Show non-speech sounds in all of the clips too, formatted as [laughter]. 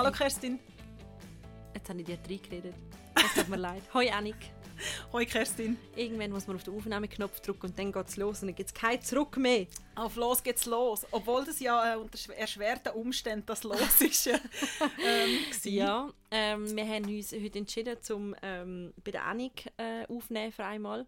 Hallo Kerstin. Jetzt habe ich dir reingeredet. Es tut mir [laughs] leid. Hoi Annik. Hoi Kerstin. Irgendwann muss man auf den Aufnahmeknopf drücken und dann geht es los und dann gibt es kein Zurück mehr. Auf los geht's los. Obwohl das ja äh, unter erschwerten Umständen das los [laughs] ist. äh, ähm, ja, ähm, wir haben uns heute entschieden, zum ähm, bei der Annik äh, aufnehmen für einmal.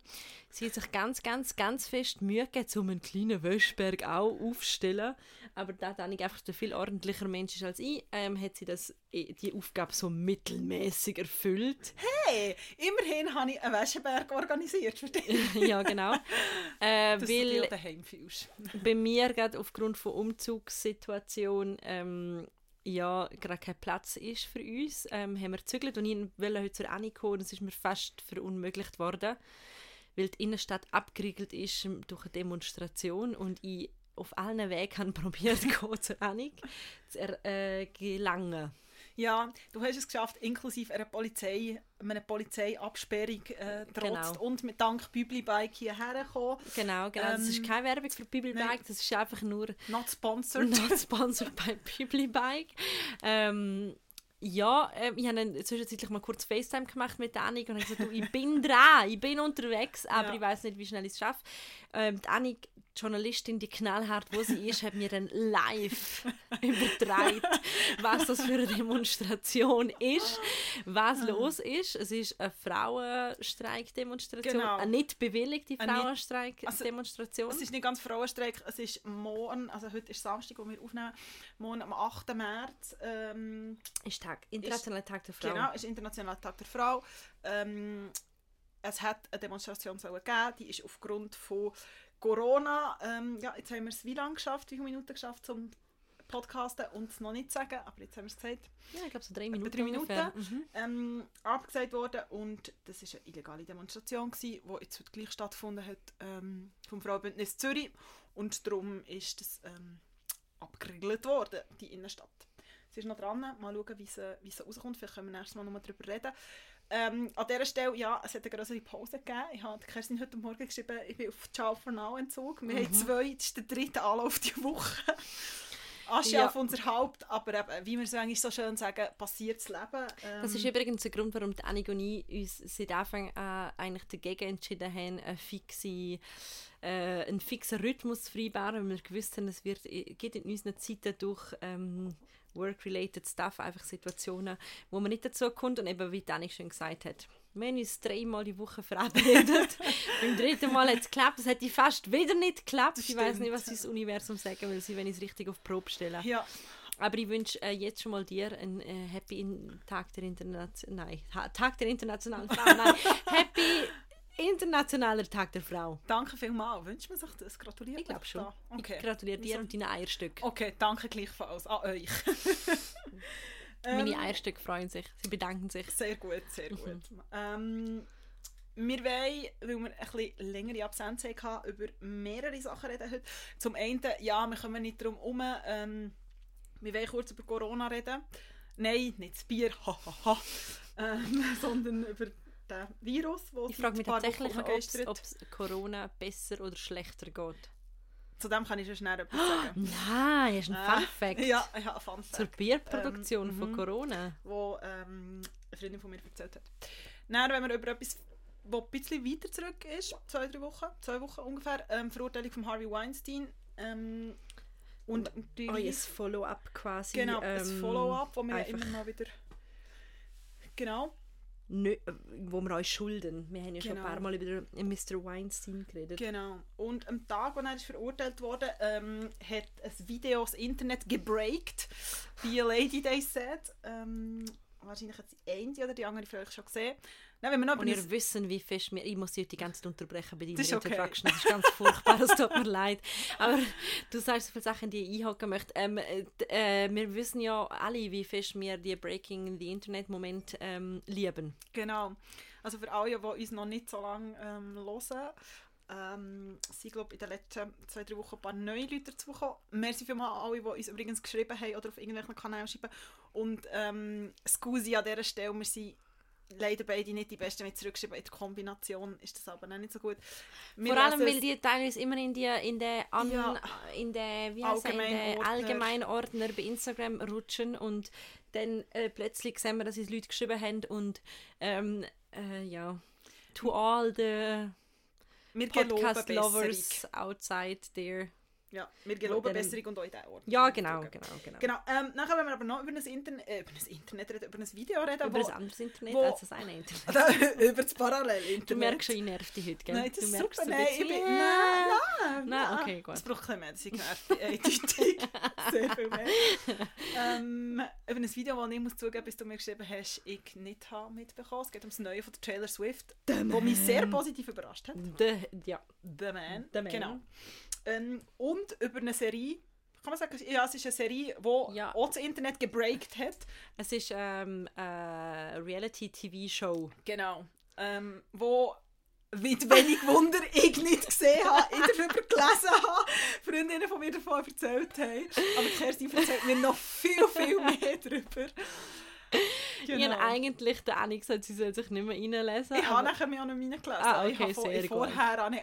Sie hat sich ganz, ganz, ganz fest Mühe gegeben, um einen kleinen Wäschberg auch aufzustellen. Aber da Annik einfach der viel ordentlicher Mensch ist als ich, ähm, hat sie das, äh, die Aufgabe so mittelmäßig erfüllt. Hey, immerhin habe ich einen Wäscheberg organisiert für dich. [laughs] ja, genau. [laughs] Äh, Dass weil, du daheim fühlst [laughs] bei mir gerade aufgrund von Umzugssituation ähm, ja gerade kein Platz ist für uns, ähm, haben wir gezügelt und ich wollte heute zur Annie kommen und es ist mir fast verunmöglicht worden, weil die Innenstadt abgeriegelt ist durch eine Demonstration und ich auf allen Wegen [laughs] probiert zur Annie zu äh, gelangen. Ja, du hast es geschafft, inklusive einer Polizei, einer Polizeiabsperrung äh, trotz genau. und mit dank Biblibike hierher gekommen. Genau, genau. Ähm, das ist ähm, keine Werbung für Biblibike, das ist einfach nur... Not sponsored. [laughs] Not sponsored by Biblibike. Ähm, ja, äh, ich habe zwischenzeitlich mal kurz FaceTime gemacht mit Annik und habe gesagt, du, ich bin dran, ich bin unterwegs, aber ja. ich weiß nicht, wie schnell ich es schaffe. Ähm, die Annik Journalistin, die knallhart, wo sie ist, hat mir dann live [laughs] übertragen, was das für eine Demonstration ist, was ah. los ist. Es ist eine Frauenstreik-Demonstration, genau. eine nicht bewilligte Frauenstreik-Demonstration. Also, es ist nicht ganz Frauenstreik, es ist morgen, also heute ist Samstag, wo wir aufnehmen, morgen am 8. März. Ähm, ist Tag, Internationaler Tag der Frau. Genau, ist Internationaler Tag der Frau. Ähm, es hat eine Demonstration gegeben, die ist aufgrund von Corona, ähm, ja, jetzt haben wir es wie lange geschafft, wie viele Minuten geschafft zum Podcasten und es noch nicht sagen, aber jetzt haben wir es gesagt. Ja, ich glaube so drei Minuten. Drei Minuten mhm. ähm, abgesagt worden und das war eine illegale Demonstration, die jetzt heute gleich stattgefunden hat ähm, vom Frauenbündnis Zürich und darum ist das ähm, abgeriegelt worden, die Innenstadt. Sie ist noch dran, mal schauen, wie sie, wie sie rauskommt, vielleicht können wir nächstes Mal noch darüber reden. Ähm, an dieser Stelle, ja, es hat eine größere Pause gegeben. Ich habe Kerstin heute Morgen geschrieben, ich bin auf Ciao for Now Entzug. Wir mhm. haben zwei, das ist der dritte Anlauf die Woche. [laughs] Asche ja. auf unser Haupt, aber eben, wie wir es eigentlich so schön sagen, passiert das Leben. Ähm. Das ist übrigens der Grund, warum die Annik und ich uns seit Anfang an eigentlich dagegen entschieden haben, eine fixe, äh, einen fixen Rhythmus zu vereinbaren, weil wir gewusst haben, es wird, geht in unseren Zeiten durch ähm, Work-related Stuff, einfach Situationen, wo man nicht dazu kommt und eben, wie Dani schon gesagt hat, wir haben uns dreimal die Woche verabredet. [laughs] Beim dritten Mal hat es geklappt. Es hätte fast wieder nicht geklappt. ich weiß nicht, was das Universum sagen will, wenn ich es richtig auf Probe stelle. Ja. Aber ich wünsche äh, jetzt schon mal dir einen äh, Happy Tag der Internationalen... Nein, Tag der Internationalen Frau. Nein, [laughs] Happy Internationaler Tag der Frau. Danke vielmals. Wünscht man sich das? Gratuliert Ich glaube schon. Okay. Ich gratuliere dir und deinen Eierstück. Okay, danke gleichfalls an euch. [laughs] Meine ähm, Eierstücke freuen sich. Sie bedanken sich. Sehr gut, sehr [laughs] gut. Mhm. Ähm, wir wollen, weil wir ein bisschen längere Absenz hatten, über mehrere Sachen reden heute. Zum einen, ja, wir kommen nicht darum herum, ähm, wir wollen kurz über Corona reden. Nein, nicht das Bier, hahaha, ähm, [laughs] sondern über den Virus, wo Ich frage mich tatsächlich, ob es Corona besser oder schlechter geht. Zu dem kann ich schon schnell etwas sagen. [gasps] Nein, ist ein äh, Fun Fact. Ja, ja, ein Fun Fact. Zur Bierproduktion ähm, von mhm. Corona. Wo ähm, eine Freundin von mir erzählt hat. Dann, wenn wir über etwas, das ein bisschen weiter zurück ist, zwei, drei Wochen, zwei Wochen ungefähr, ähm, Verurteilung von Harvey Weinstein. Ähm, und die oh, ein Follow-up quasi. Genau, ein ähm, Follow-up, wo wir ja immer mal wieder... Genau wo wir euch schulden. Wir haben ja genau. schon ein paar genau. Mal über Mr. Weinstein geredet. Genau. Und am Tag, als er ist verurteilt wurde, ähm, hat ein Video das Internet gebreakt. Wie a Lady Day said. Ähm, wahrscheinlich hat die eine oder die andere vielleicht schon gesehen. Nein, wenn wir noch und ihr wissen, wie fest wir... Ich muss dich die ganze Zeit unterbrechen bei deiner das okay. Introduction. Das ist ganz furchtbar, es tut mir leid. Aber du sagst so viele Sachen, die ich einhaken möchte. Ähm, äh, wir wissen ja alle, wie fest wir die Breaking the Internet-Moment ähm, lieben. Genau. Also für alle, die uns noch nicht so lange ähm, hören, ähm, sind glaube in den letzten zwei, drei Wochen ein paar neue Leute dazugekommen. Merci für mal alle, die uns übrigens geschrieben haben oder auf irgendwelchen Kanälen schreiben. Und ähm, Scusi an dieser Stelle, wir sind leider beide nicht die Besten mit zurückgeschrieben. In der Kombination ist das aber noch nicht so gut. Wir Vor allem, weil die teilweise immer in die in der, an, ja, in der, wie Allgemein in der Allgemeinordner bei Instagram rutschen und dann äh, plötzlich sehen wir, dass es Leute geschrieben haben und ähm, äh, ja, to all the Wir Podcast-Lovers Besserung. outside there. Ja, wir geloben Dann- Besserung und euch diesen Ort. Ja, genau, genau, genau. Genau, ähm, nachher wenn wir aber noch über ein, Internet, äh, über ein Internet reden, über ein Video reden, Über wo, ein anderes Internet wo- als das eine [laughs] Internet. über das Parallel-Internet. Du merkst schon, ich nerv dich heute, gell? Nein, das du ist merkst super. so ein Nein, ich bin, ja. nein, nein, Nein, okay, gut. Das braucht ein bisschen mehr, das ist genervt. Sehr viel mehr. ähm, über ein Video, das ich muss zugeben, bis du mir geschrieben hast, ich nicht habe mitbekommen. Es geht um das Neue von der Taylor Swift, das mich sehr positiv überrascht hat. The, ja. The Man. The Man. Genau. Ähm, und über eine Serie, kann man sagen, ja, es ist eine Serie, die Ja. auch das Internet gebreakt hat. Es ist ähm, eine Reality-TV-Show. Genau. Ähm, wo mit wenig Wunder [laughs] ich nicht gesehen habe, ich darüber gelesen habe, Freundinnen von mir davon erzählt haben. Aber Kerstin erzählt mir noch viel, viel mehr darüber. Ich habe eigentlich der Annie gesagt, sie soll sich nicht mehr reinlesen. Ich habe aber- nachher mich auch noch reingelesen. Ah, ich okay, habe von- sehr gut. Vorher habe ich,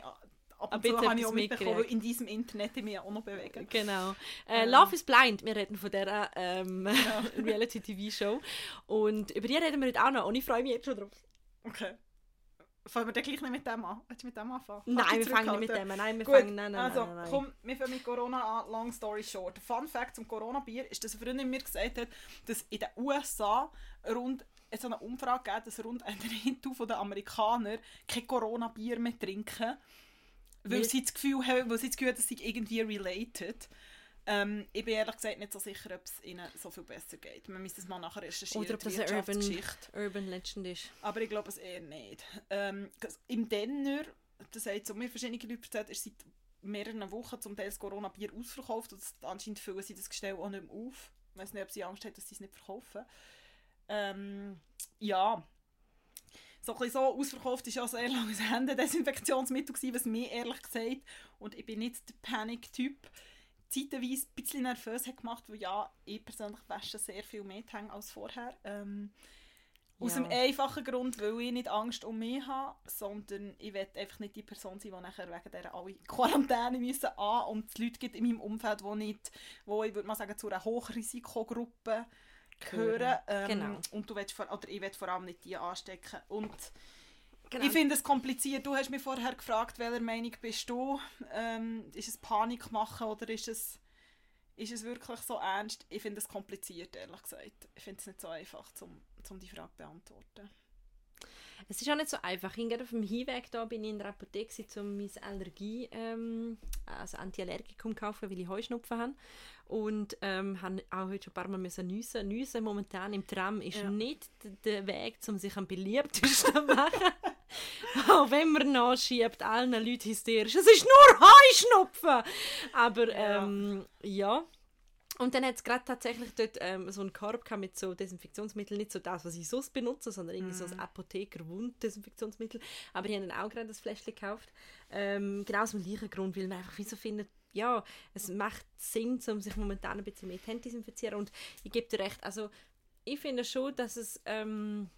ab und zu bisschen habe ich auch mitbekommen, weil in diesem Internet ich mich auch noch bewegen. Genau. Äh, Ähm. Love is Blind, wir reden von dieser ähm, [laughs] Reality-TV-Show. Und über die reden wir heute auch noch und ich freue mich jetzt schon drauf. Okay. Fangen wir dann gleich nicht mit dem an? Willst du mit dem anfangen? Nein, wir fangen nicht mit dem an. Nein, wir Gut, fangen... Nein, nein, also, nein, nein, komm, wir fangen mit Corona an, long story short. Fun Fact zum Corona-Bier ist, dass eine Freundin mir gesagt hat, dass in den USA rund es eine Umfrage gegeben, dass rund ein Drittel der Amerikaner kein Corona-Bier mehr trinken, weil sie das Gefühl haben, weil sie das Gefühl haben, dass sie irgendwie related. Ähm, ich bin ehrlich gesagt nicht so sicher, ob es ihnen so viel besser geht. Man müsste es mal nachher recherchieren, Oder ob das eine Urban. Urban Legend ist. Aber ich glaube es eher nicht. Ähm, Im Denner, das hat so mir verschiedene Leute erzählt, ist seit mehreren Wochen zum Teil das Corona-Bier ausverkauft und das- anscheinend füllen sie das Gestell auch nicht mehr auf. Ich weiß nicht, ob sie Angst haben, dass sie es nicht verkaufen. Ähm, ja. So ein so ausverkauft war ja sehr lange das Händedesinfektionsmittel, gewesen, was mir ehrlich gesagt, und ich bin nicht der Panik-Typ, zeitweise ein bisschen nervös hat gemacht, weil ja, ich persönlich wasche sehr viel mehr die Hände als vorher. Ähm, aus Ja. dem einfachen Grund, weil ich nicht Angst um mich habe, sondern ich will einfach nicht die Person sein, die nachher wegen dieser alle Quarantäne müssen an und es Leute gibt in meinem Umfeld, die nicht, wo ich würde mal sagen, zu einer Hochrisikogruppe gehören. Ähm, Genau. Und du willst vor, oder ich will vor allem nicht die anstecken. Und Genau. ich finde es kompliziert. Du hast mich vorher gefragt, welcher Meinung bist du? Ähm, ist es Panik machen oder ist es, ist es wirklich so ernst? Ich finde es kompliziert, ehrlich gesagt. Ich finde es nicht so einfach, um, um die Frage zu beantworten. Es ist auch nicht so einfach. Ich gerade auf dem Hinweg da bin ich in der Apotheke, um meine Allergie, ähm, also Antiallergikum zu kaufen, weil ich Heuschnupfen habe. Und ähm, habe auch heute schon ein paar Mal müssen nüssen. Nüssen momentan im Tram ist Ja. nicht der Weg, um sich am beliebtesten zu machen. [laughs] auch wenn man nachschiebt, allen Leuten hysterisch, es ist nur Heuschnupfen! Aber Ja. ähm, ja. Und dann hat es gerade tatsächlich dort ähm, so einen Korb gehabt mit so Desinfektionsmitteln, nicht so das, was ich sonst benutze, sondern irgendwie so Mhm. ein Apotheker-Wund-Desinfektionsmittel. Aber ich habe dann auch gerade das Fläschchen gekauft. Ähm, genau aus dem gleichen Grund, weil man einfach wie so findet, ja, es macht Sinn, um sich momentan ein bisschen mehr die Hände zu desinfizieren. Und ich gebe dir recht, also ich finde schon, dass es ähm,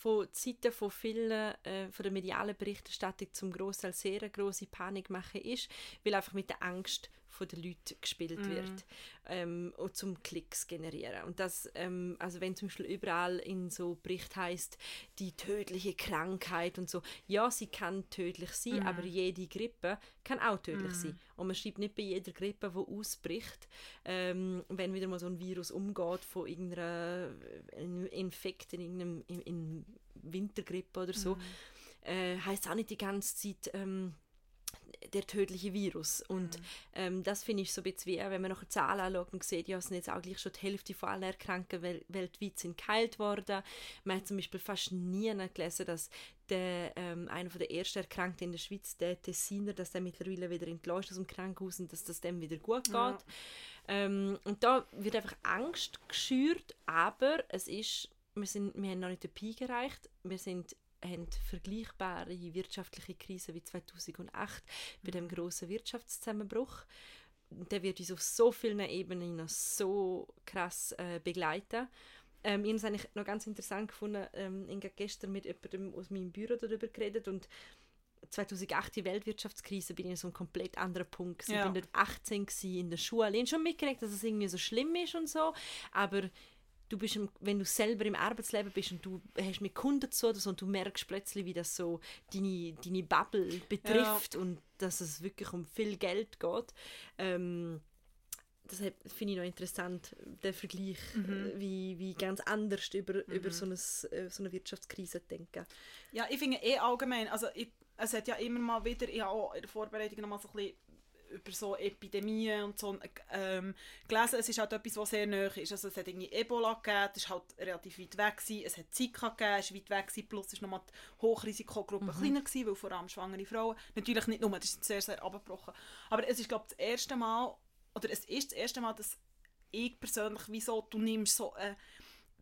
von Seiten von vielen äh, von der medialen Berichterstattung zum Großteil sehr eine grosse Panikmache ist, weil einfach mit der Angst von den Leuten gespielt Mhm. wird ähm, und zum Klicks generieren. Und das, ähm, also wenn zum Beispiel überall in so Bericht heißt die tödliche Krankheit und so, ja, sie kann tödlich sein, Mhm. aber jede Grippe kann auch tödlich sein. Und man schreibt nicht bei jeder Grippe, die ausbricht, ähm, wenn wieder mal so ein Virus umgeht von irgendeiner äh, einem Infekt in irgendeinem in, in Wintergrippe oder so, äh, heißt auch nicht die ganze Zeit ähm, der tödliche Virus. Und ähm, das finde ich so ein bisschen wie, wenn man nachher Zahlen anschaut und sieht, ja, sind jetzt auch gleich schon die Hälfte von allen Erkrankten wel weltweit sind geheilt worden. Man hat zum Beispiel fast nie gelesen, dass der, ähm, einer von der ersten Erkrankten in der Schweiz, der Tessiner, dass der mittlerweile wieder entlassen aus dem Krankenhaus und dass das dem wieder gut geht. Ja. Ähm, und da wird einfach Angst geschürt, aber es ist, wir, sind, wir haben noch nicht den Peak erreicht. Wir sind haben vergleichbare wirtschaftliche Krisen wie 2008 bei dem großen Wirtschaftszusammenbruch. Der wird uns auf so vielen Ebenen noch so krass äh, begleiten. Ähm, ich habe es eigentlich noch ganz interessant gefunden. Ähm, ich habe gestern mit jemandem aus meinem Büro darüber geredet und 2008 die Weltwirtschaftskrise bin ich in so einem komplett anderen Punkt. gewesen. Ja. Ich bin dort 18 gewesen, in der Schule. Ich habe schon mitgekriegt, dass es irgendwie so schlimm ist und so, aber du bist, im, wenn du selber im Arbeitsleben bist und du hast mit Kunden zu tun und du merkst plötzlich, wie das so deine, deine Bubble betrifft und dass es wirklich um viel Geld geht. Ähm, das finde ich noch interessant, der Vergleich, äh, wie, wie ganz anders über, über so, eine, äh, so eine Wirtschaftskrise zu denken. Ja, ich finde eh allgemein, also ich, es hat ja immer mal wieder, ich habe auch in der Vorbereitung noch mal so ein bisschen über so Epidemien und so ähm, gelesen, es ist halt etwas, was sehr nahe ist. Also es hat irgendwie Ebola gegeben, das war halt relativ weit weg, gewesen. es hat Zika gegeben, es war weit weg, gewesen. plus ist nochmal die Hochrisikogruppe kleiner gewesen, weil vor allem schwangere Frauen, natürlich nicht nur, das ist sehr, sehr abgebrochen, aber es ist glaube ich das erste Mal, oder es ist das erste Mal, dass ich persönlich, wieso, du nimmst so, äh,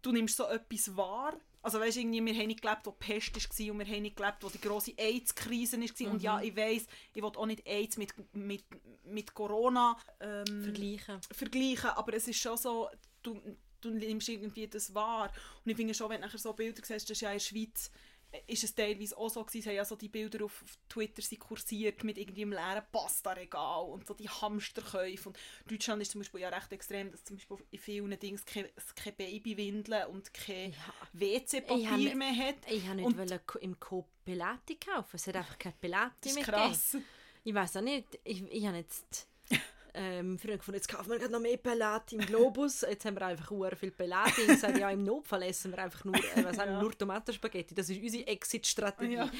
du nimmst so etwas wahr. Also weißt, irgendwie, wir haben nicht gelebt, wo die Pest war und wir haben nicht gelebt, wo die grosse AIDS-Krise war. Und ja, ich weiss, ich will auch nicht AIDS mit, mit, mit Corona ähm, Vergleichen. vergleichen, aber es ist schon so, du, du nimmst irgendwie das wahr. Und ich finde schon, wenn du nachher so Bilder siehst, das ist ja in der Schweiz, ist es teilweise auch so gewesen, es haben ja so die Bilder auf, auf Twitter sind kursiert mit irgendwie einem leeren Pasta-Regal und so die Hamsterkäufe. Und Deutschland ist zum Beispiel ja recht extrem, dass zum Beispiel in vielen Dings keine, keine Babywindeln und kein Ich WC-Papier habe- mehr hat. Ich Und- nicht wollen ko- im Coop Pelati kaufen. Es hat einfach keine Pelati Das mehr ist krass. gegeben. Ich weiß auch nicht. Ich, ich habe jetzt ähm, früher gefunden, jetzt kaufen wir gerade noch mehr Pelati im Globus. Jetzt haben wir einfach sehr viel Pelati. Ich sage, ja, im Notfall essen wir einfach nur, äh, was haben wir, nur Tomatenspaghetti. Das ist unsere Exit-Strategie. Ja.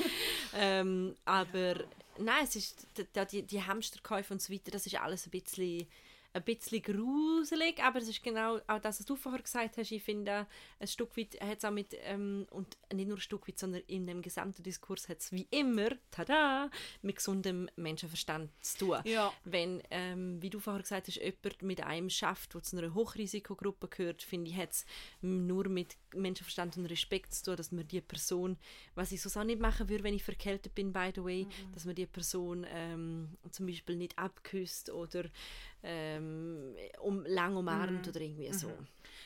Ähm, aber nein, es ist die, die Hamsterkäufe und so weiter, das ist alles ein bisschen, ein bisschen gruselig, aber es ist genau auch das, was du vorher gesagt hast. Ich finde, ein Stück weit hat es auch mit, ähm, und nicht nur ein Stück weit, sondern in dem gesamten Diskurs hat es wie immer, tada, mit gesundem Menschenverstand zu tun. Ja. Wenn, ähm, wie du vorher gesagt hast, jemand mit einem schafft, der zu einer Hochrisikogruppe gehört, finde ich, hat es nur mit Menschenverstand und Respekt zu tun, dass man die Person, was ich sonst auch nicht machen würde, wenn ich verkältet bin, by the way, dass man die Person ähm, zum Beispiel nicht abküsst oder ähm, um, lang umarmt oder irgendwie so.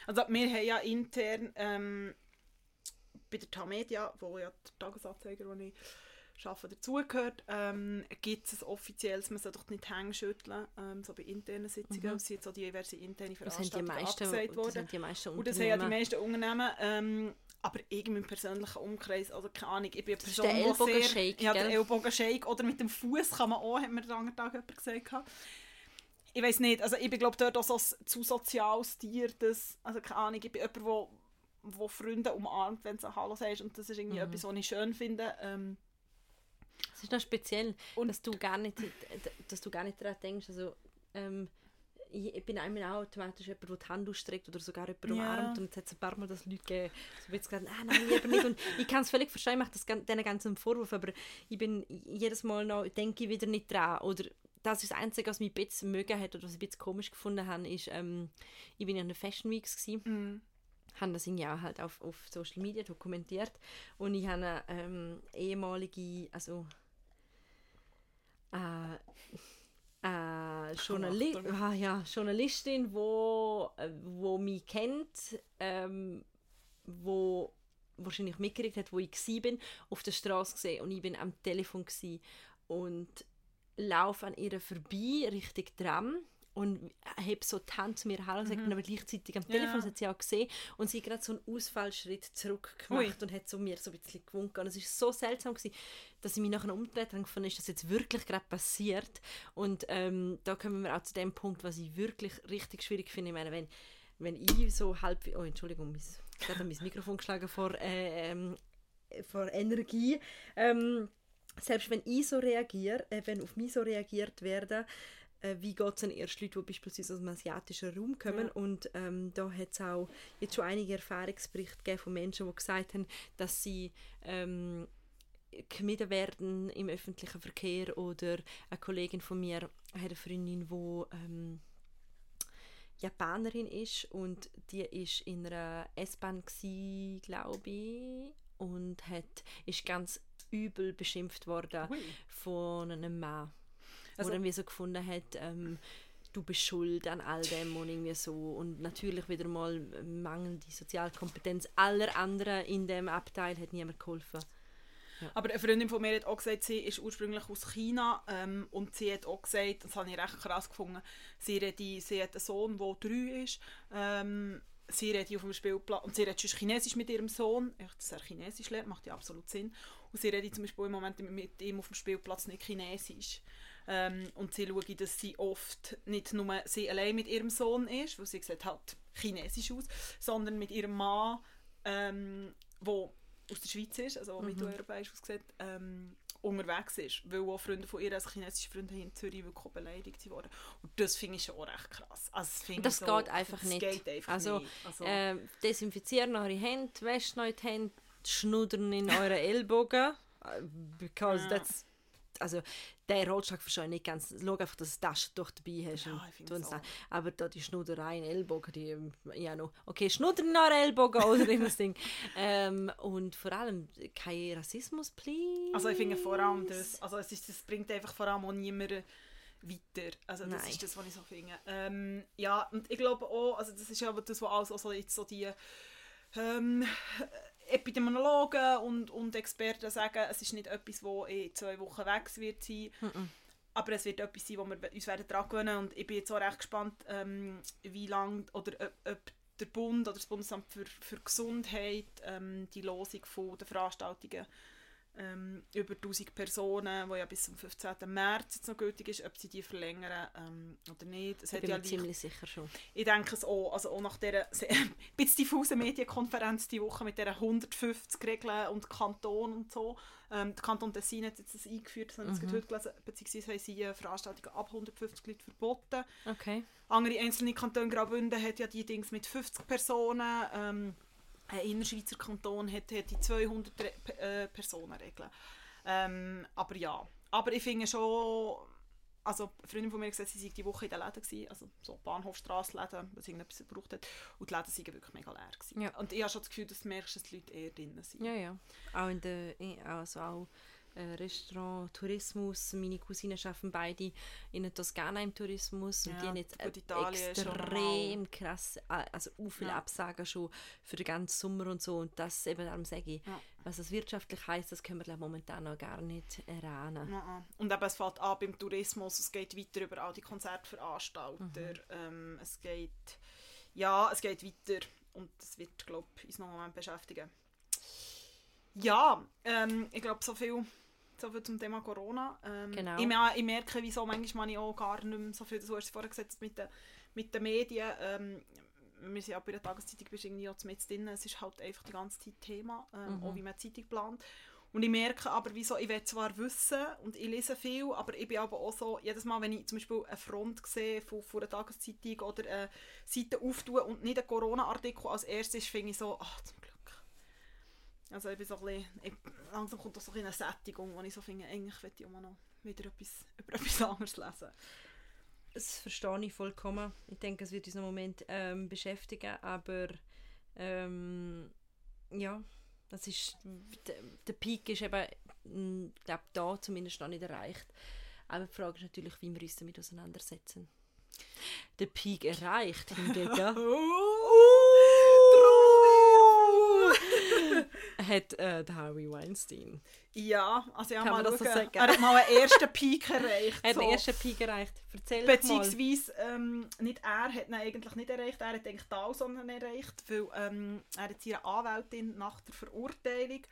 Also wir haben ja intern ähm, bei der Tamedia, wo ja der Tagesanzeiger, wo ich arbeite, dazugehört, ähm, gibt es ein offizielles, man soll doch nicht Hänge schütteln, ähm, so bei internen Sitzungen, es sind so diverse interne Das Veranstaltungen meisten, abgesagt das worden. haben die meisten Und das haben ja die Unternehmen. meisten Unternehmen. Ähm, aber irgendwie im persönlichen Umkreis, also keine Ahnung, ich bin eine Das Person, der. Ellbogenshake, Ja, der? Ellbogenshake. Oder mit dem Fuß kann man auch, hat mir den anderen Tag jemand gesagt. Ich weiß nicht, also ich bin glaube dort auch so s- zu soziales Tier, dass, also keine Ahnung, ich bin jemand, wo, wo Freunde umarmt, wenn du Hallo sagst und das ist irgendwie etwas, was ich schön finde. Ähm, Es ist noch speziell, Und- dass du gar nicht, dass du gar nicht daran denkst. Also, ähm, ich, bin einmal auch automatisch jemand, der die Hand ausstreckt oder sogar jemand umarmt. Und jetzt hat es ein paar Mal das Leute gegeben, so jetzt gesagt, ah, nein, lieber nicht. Und ich kann es völlig verstehen, ich mache das diesen ganzen Vorwurf, aber ich bin jedes Mal noch, denke ich wieder nicht dran. Oder das ist das Einzige, was mich ein bisschen mögen hat oder was ich ein bisschen komisch gefunden habe, ist, ähm, ich bin ja in der Fashion Weeks gewesen haben das irgendwie auch halt auf, auf Social Media dokumentiert. Und ich habe eine ähm, ehemalige, also äh, äh, Journali ah, ja, Journalistin, wo, äh, wo mich kennt, ähm, wo wahrscheinlich mitgekriegt hat, wo ich gsi bin, auf der Straße gesehen und ich bin am Telefon gsi und laufe an ihr vorbei, richtig dran und habe so die Hand zu mir Hallo gesagt, bin aber gleichzeitig am Telefon, Ja. das hat sie auch gesehen. Und sie hat gerade so einen Ausfallschritt zurück gemacht und hat so mir so ein bisschen gewunken. Und es ist so seltsam gewesen, dass ich mich nachher umgedreht habe und gefunden, ist das jetzt wirklich gerade passiert. Und ähm, da kommen wir auch zu dem Punkt, was ich wirklich richtig schwierig finde, ich meine, wenn, wenn ich so halb, oh Entschuldigung, mein, ich habe mein Mikrofon geschlagen vor, äh, ähm, vor Energie, ähm, selbst wenn ich so reagiere, äh, wenn auf mich so reagiert werde, äh, wie geht es an erst Leute, die beispielsweise aus dem asiatischen Raum kommen Ja. und ähm, da hat es auch jetzt schon einige Erfahrungsberichte gegeben von Menschen, die gesagt haben, dass sie ähm, gemieden werden im öffentlichen Verkehr oder eine Kollegin von mir hat eine Freundin, die ähm, Japanerin ist und die ist in einer S-Bahn glaube ich und hat ist ganz übel beschimpft worden Ui. von einem Mann, Also- wo dann wie so gefunden hat, ähm, du bist schuld an all dem und irgendwie so und natürlich wieder mal mangelnde Sozialkompetenz aller anderen in dem Abteil hat niemand geholfen. Ja. Aber eine Freundin von mir hat auch gesagt, sie ist ursprünglich aus China ähm, und sie hat auch gesagt, das habe ich recht krass gefunden, sie, redet, sie hat einen Sohn, der drei ist, ähm, sie redet auf dem Spielplatz und sie redet Chinesisch mit ihrem Sohn, dass er Chinesisch lernt, macht ja absolut Sinn. Und sie redet zum Beispiel im Moment mit ihm auf dem Spielplatz nicht Chinesisch. Ähm, und sie schauen, dass sie oft nicht nur sie allein mit ihrem Sohn ist, weil sie sieht halt chinesisch aus, sondern mit ihrem Mann, ähm, wo aus der Schweiz ist, also Mhm. mitteleuropäisch aussieht, ähm, unterwegs ist, weil auch Freunde von ihr, also chinesische Freunde in Zürich, wirklich beleidigt wurden. Und das finde ich schon auch recht krass. Also, das Das so, geht einfach das nicht. Geht einfach Also, nicht. Also, Ähm, desinfizieren eure Hände, wäscht euch die Hände, schnuddern in eure [laughs] Ellbogen. äh, Because Ja. that's. Also, der Rotschlag verstehe ich nicht ganz. Schau einfach, dass du ein Taschentuch dabei hast. Ja, ich finde so. Aber da die Schnudderei in Ellbogen, die. ähm, Ja, noch. Okay, schnuddern eure Ellbogen oder das [laughs] Ding. Ähm, und vor allem kein Rassismus, please. Also ich finde vor allem das, also es ist, das bringt einfach vor allem auch niemanden weiter. Also das Nein. ist das, was ich so finde. Ähm, ja, und ich glaube auch, also das ist ja das, was alles also jetzt so die ähm, Epidemiologen und, und Experten sagen, es ist nicht etwas, das in zwei Wochen weg wird sein. Mhm. Aber es wird etwas sein, wo wir uns werden daran gewöhnen und ich bin jetzt auch recht gespannt, ähm, wie lange oder ob, ob der Bund oder das Bundesamt für, für Gesundheit ähm, die Losung von der Veranstaltungen ähm, über 1000 Personen, die ja bis zum 15. März jetzt noch gültig ist, ob sie die verlängern ähm, oder nicht. Es ich bin ja ziemlich sicher schon. ich denke es auch, also auch nach dieser sehr- [laughs] bisschen diffusen Medienkonferenz die Woche mit dieser 150 Regeln und Kanton und so. Ähm, der Kanton Tessin hat jetzt das eingeführt, das habe ich jetzt Mhm. heute gelesen, beziehungsweise haben sie äh, Veranstaltungen ab 150 Leute verboten. Okay. Andere einzelne Kantone, Graubünden hat ja die Dings mit 50 Personen, ähm, ein Innerschweizer Kanton hat, hat die 200 Re P- äh, Personenregel. Ähm, aber ja, aber ich finde schon, also eine Freundin von mir gesagt, sie sei die Woche in den Läden gewesen, also so Bahnhofstrasse-Läden, was irgendetwas gebraucht hat, und die Läden waren wirklich mega leer gewesen. Ja. Und ich habe schon das Gefühl, dass du merkst, dass die Leute eher drinnen sind. Ja, ja. Auch in der, also auch Restaurant, Tourismus. Meine Cousinen arbeiten beide in der Toskana im Tourismus und Ja, die haben jetzt äh, extrem krass, äh, also auch viele Ja. Absagen schon für den ganzen Sommer und so und das eben darum sage ich, Ja. was das wirtschaftlich heisst, das können wir glaub, momentan noch gar nicht erahnen. Ja, Und eben, es fällt an beim Tourismus, es geht weiter über all die Konzertveranstalter, Mhm. ähm, es geht, ja, es geht weiter und das wird, glaube ich, uns noch einen Moment beschäftigen. Ja, ähm, ich glaube, so viel, so viel zum Thema Corona. Ähm, Genau. ich, ich merke, wieso manchmal ich auch gar nicht mehr so viel, du hast es vorher gesagt, mit den, mit den Medien, ähm, wir sind ja bei der Tageszeitung bist irgendwie auch mit drin, es ist halt einfach die ganze Zeit Thema, ähm, Mhm. auch wie man die Zeitung plant. Und ich merke aber, wieso, ich will zwar wissen und ich lese viel, aber ich bin aber auch so, jedes Mal, wenn ich zum Beispiel eine Front sehe von, von einer Tageszeitung oder eine Seite auftue und nicht einen Corona-Artikel als erstes, finde ich so, ach, zum. Also ich bin so ein bisschen, ich, langsam kommt da so ein eine Sättigung, wo ich so finde, eigentlich will ich auch mal noch wieder etwas, [laughs] über etwas anderes lesen. Das verstehe ich vollkommen. Ich denke, es wird uns noch einen Moment ähm, beschäftigen, aber ähm, ja, das ist, der, Peak ist eben, mh, glaub, da zumindest noch nicht erreicht. Aber die Frage ist natürlich, wie wir uns damit auseinandersetzen. Der Peak erreicht hingegen [laughs] [laughs] hat äh, der Harvey Weinstein. Ja, also habe Kann mal das so sagen? er hat mal einen ersten Peak erreicht. [laughs] Er hat so. den ersten Peak erreicht. Erzähl. Beziehungsweise ähm, nicht er hat ihn eigentlich nicht erreicht, er hat eigentlich Dawson erreicht, weil ähm, er hat seiner Anwältin nach der Verurteilung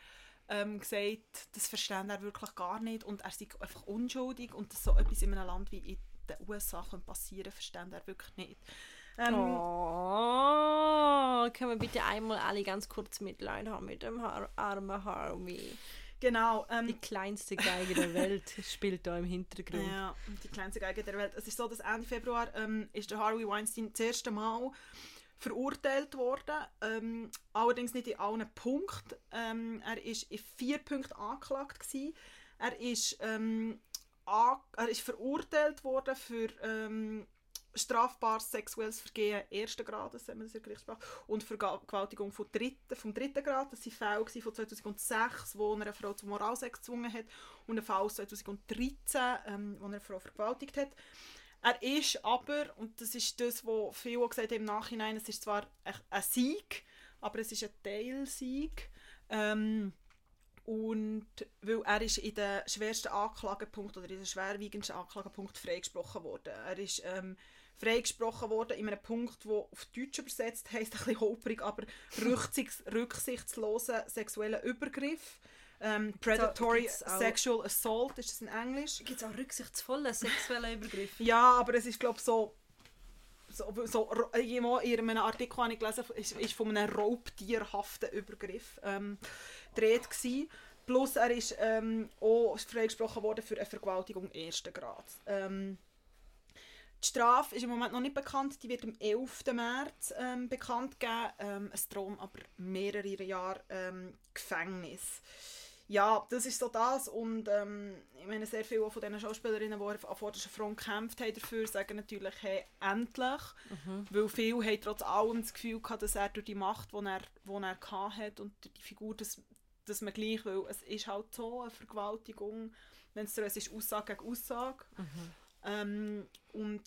ähm, gesagt, das versteht er wirklich gar nicht und er sei einfach unschuldig und dass so etwas in einem Land wie in den USA passieren versteht er wirklich nicht. Ähm, Oh, können wir bitte einmal alle ganz kurz Mitleid haben mit dem Har armen Harvey? Genau. Die Ähm, kleinste Geige der Welt [laughs] spielt da im Hintergrund. Ja, die kleinste Geige der Welt. Es ist so, dass Ende Februar ähm, ist der Harvey Weinstein das erste Mal verurteilt worden. Ähm, allerdings nicht in allen Punkten. Ähm, er ist in vier Punkten angeklagt gewesen. Er ist, ähm, an, er ist verurteilt worden für ähm, strafbares sexuelles Vergehen ersten Grades, sagen wir das in der Gerichtssprache, und Vergewaltigung von dritten, vom dritten Grad. Das waren Fälle von 2006, wo er eine Frau zum Moralsex gezwungen hat und ein Fall aus 2013, ähm, wo er eine Frau vergewaltigt hat. Er ist aber, und das ist das, was viele gesagt haben im Nachhinein, es ist zwar ein, ein Sieg, aber es ist ein Teilsieg. Ähm, und weil er ist in den schwersten Anklagepunkt oder in den schwerwiegendsten Anklagepunkt freigesprochen worden. Er ist ähm, freigesprochen worden in einem Punkt, wo auf Deutsch übersetzt heißt [laughs] ein bisschen holprig, aber rücksichts rücksichtsloser sexueller Übergriff. Ähm, predatory Sexual Assault ist das in Englisch. Gibt es auch rücksichtsvolle sexuelle Übergriffe? Ja, aber es ist glaube so so, so in einem Artikel habe ich gelesen, ist, ist von einem raubtierhaften Übergriff ähm, gedreht gewesen. Plus er ist ähm, auch freigesprochen worden für eine Vergewaltigung ersten Grad. Ähm, die Strafe ist im Moment noch nicht bekannt, die wird am 11. März ähm, bekannt gegeben. Ähm, es drohen aber mehrere Jahre ähm, Gefängnis ja, das ist so das und ähm, ich meine, sehr viele von diesen Schauspielerinnen, die an vorderster Front gekämpft haben dafür, sagen natürlich, hey, endlich, mhm. weil viele haben trotz allem das Gefühl gehabt, dass er durch die Macht, die er, die er hatte und durch die Figur, dass, dass man gleich, weil es ist halt so eine Vergewaltigung, wenn es so ist, Aussage gegen Aussage mhm. Ähm, und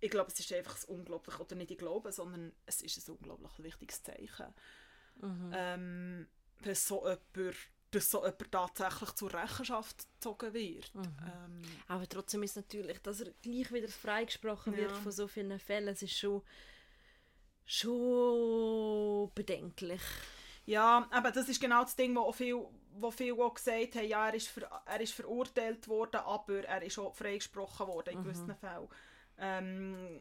ich glaube, es ist einfach ein unglaublich, oder nicht ich glaube, sondern es ist ein unglaublich wichtiges Zeichen. Mhm. Ähm, wenn so jemand dass so jemand tatsächlich zur Rechenschaft gezogen wird. Mhm. Ähm, Aber trotzdem ist natürlich, dass er gleich wieder freigesprochen wird von so vielen Fällen, es ist schon, schon bedenklich. Ja, aber das ist genau das Ding, wo viele wo viel auch gesagt haben, ja, er ist, ver, er ist verurteilt worden, aber er ist auch freigesprochen worden in mhm. gewissen Fällen. Ähm,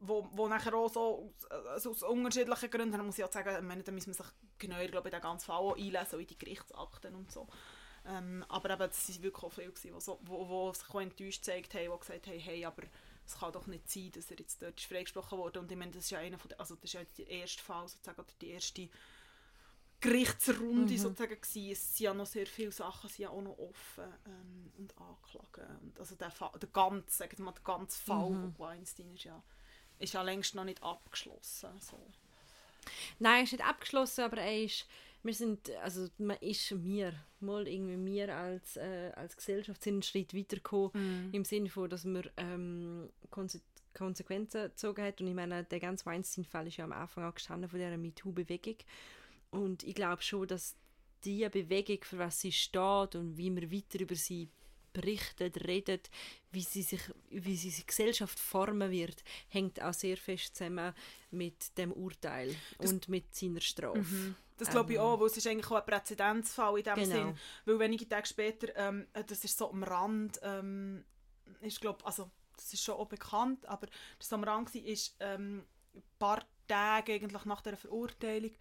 wo, wo nachher auch so also aus unterschiedlichen Gründen, muss ich auch sagen, meine, da muss man sich genauer glaube ich, den ganzen Fall auch einlesen, in die Gerichtsakten und so. Ähm, aber eben, es waren wirklich auch viele, die so, wo, wo sich auch enttäuscht gezeigt haben, die gesagt haben, hey, aber es kann doch nicht sein, dass er jetzt dort ist freigesprochen wurde. Und ich meine, das ist ja einer von der, also das ist ja der erste Fall sozusagen, oder die erste Gerichtsrunde mhm. sozusagen gewesen. Es sind ja noch sehr viele Sachen sind ja auch noch offen ähm, und angeklagt. Und also der, Fall, der ganze, sagen wir mal, der ganze Fall mhm. Weinstein ist ja ist ja längst noch nicht abgeschlossen. So. Nein, er ist nicht abgeschlossen, aber er ist, wir sind, also man ist mir, mal irgendwie wir als, äh, als Gesellschaft sind einen Schritt weitergekommen, mm. im Sinne von, dass man ähm, Konse Konsequenzen gezogen hat und ich meine, der ganze Weinstein-Fall ist ja am Anfang auch gestanden von dieser MeToo-Bewegung und ich glaube schon, dass diese Bewegung, für was sie steht und wie man weiter über sie berichtet, redet, wie sie sich, wie sie sich Gesellschaft formen wird, hängt auch sehr fest zusammen mit dem Urteil das, und mit seiner Strafe. Mhm. Das glaube ich ähm, auch, weil es ist eigentlich auch ein Präzedenzfall in dem genau. Sinn, weil wenige Tage später, ähm, das ist so am Rand, ähm, ich glaube, also das ist schon auch bekannt, aber das am Rand war, ist ähm, ein paar Tage eigentlich nach der Verurteilung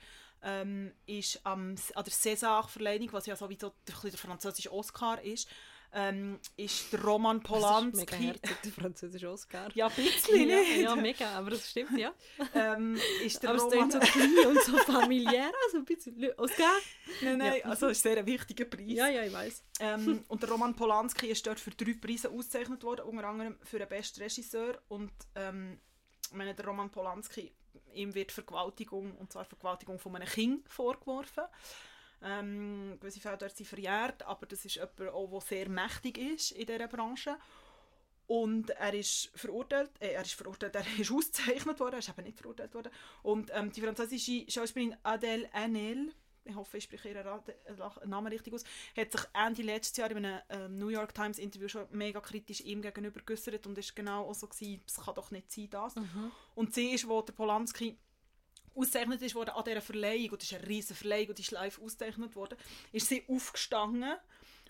ähm, ist am, an der César-Verleihung, was ja sowieso der, der französische Oscar ist, ähm, ist der Roman Polanski. [laughs] Das ist mega herzig, der französische Oscar. Ja, ein bisschen, ja, ja, mega, aber das stimmt, ja. [laughs] ähm, ist der aber Roman... es so [laughs] klein und so familiär, also ein bisschen... Oscar? Nein, nein, ja. also ist sehr ein wichtiger Preis. Ja, ja, ich weiß. Ähm, und der Roman Polanski ist dort für drei Preise ausgezeichnet worden, unter anderem für den besten Regisseur und ähm, ich meine, der Roman Polanski, ihm wird Vergewaltigung, und zwar Vergewaltigung von einem Kind vorgeworfen. Ähm, gewisse Fälle dort sind verjährt, aber das ist jemand, auch, der sehr mächtig ist in dieser Branche. Und er ist verurteilt, äh, er ist verurteilt, er ist [laughs] ausgezeichnet worden, er ist eben nicht verurteilt worden. Und ähm, die französische Schauspielerin Adèle Haenel, ich hoffe, ich spreche ihren Namen richtig aus, hat sich Ende letztes Jahr in einem ähm, New York Times Interview schon mega kritisch ihm gegenüber geäußert und ist genau auch so gewesen, es kann doch nicht sein, das. Mhm. Und sie ist, wo der Polanski ausgezeichnet ist worden an dieser Verleihung, und das ist eine riesige Verleihung, und die ist live ausgezeichnet worden, ist sie aufgestanden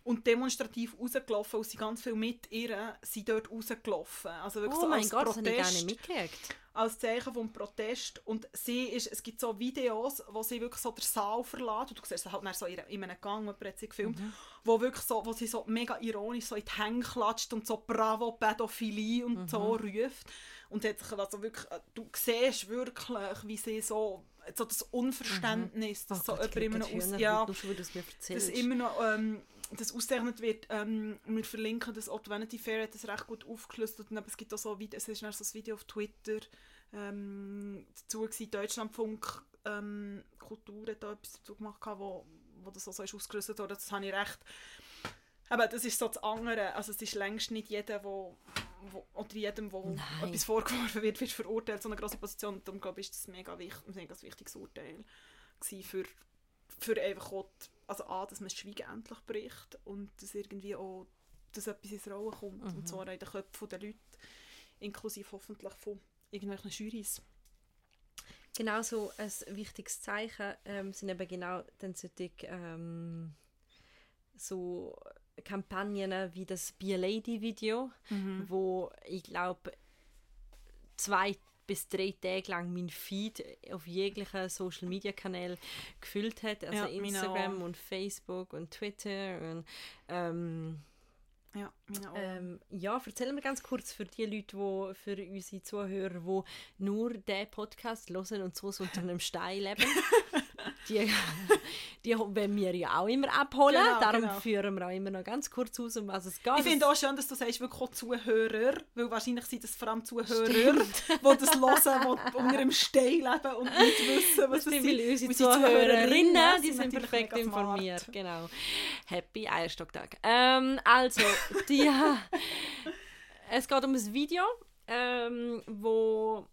und demonstrativ rausgelaufen, und sie ganz viel mit ihr sind dort rausgelaufen. Also wirklich oh so mein als Gott, Protest, das habe ich mitgekriegt. Als Zeichen vom Protest. Und sie ist, es gibt so Videos, wo sie wirklich so den Saal verlässt, und du siehst sie halt so in, in einem Gang, jemand hat sie gefilmt, mhm. wo, wirklich so, wo sie so mega ironisch so in die Hände klatscht und so «Bravo, Pädophilie» und mhm. so ruft. Und hat sich also wirklich, äh, du siehst wirklich, wie sie so, so das Unverständnis, mhm. dass oh so Gott, immer noch aus, ja, das immer noch ähm, das ausgezeichnet wird. Ähm, wir verlinken das auch Vanity Fair hat das recht gut aufgeschlüsselt. Aber es gibt auch so ein Video, es ist so ein Video auf Twitter ähm, dazu gewesen, Deutschlandfunk ähm, Kultur hat da etwas dazu gemacht, wo, wo das auch so ist ausgerüstet wurde. Das habe ich recht aber das ist so das andere. Also es ist längst nicht jeder, wo, wo oder jedem, wo Nein. etwas vorgeworfen wird, wird verurteilt, so eine große Position. Darum glaube ich, ist das mega wichtig, ein mega wichtiges Urteil für, für einfach auch also A, dass man das Schweigen endlich bricht und dass irgendwie auch dass etwas ins Rollen kommt. Mhm. Und zwar in den Köpfen der Leute, inklusive hoffentlich von irgendwelchen Jurys. Genauso ein wichtiges Zeichen ähm, sind eben genau dann solche, ähm, so Kampagnen wie das Be a Lady Video, wo ich glaube zwei bis drei Tage lang mein Feed auf jeglichen Social Media Kanälen gefüllt hat, also Ja, Instagram und Facebook und Twitter und ähm, Ja, auch. ähm, ja, erzähl mir ganz kurz für die Leute, wo, für unsere Zuhörer, die nur diesen Podcast hören und so, unter einem Stein leben. [laughs] die, die wollen wir ja auch immer abholen. Genau, Darum genau. führen wir auch immer noch ganz kurz aus, um was es geht. Ich finde auch schön, dass du sagst, wirklich auch Zuhörer, weil wahrscheinlich sind das vor allem Zuhörer, die [laughs] das hören, die unter einem Stein leben und nicht wissen, was das sind, weil sind. unsere Unsere Zuhörerinnen, die sind perfekt informiert. Genau. Happy Eierstocktag. Ähm, also, die, [laughs] es geht um ein Video, ähm, wo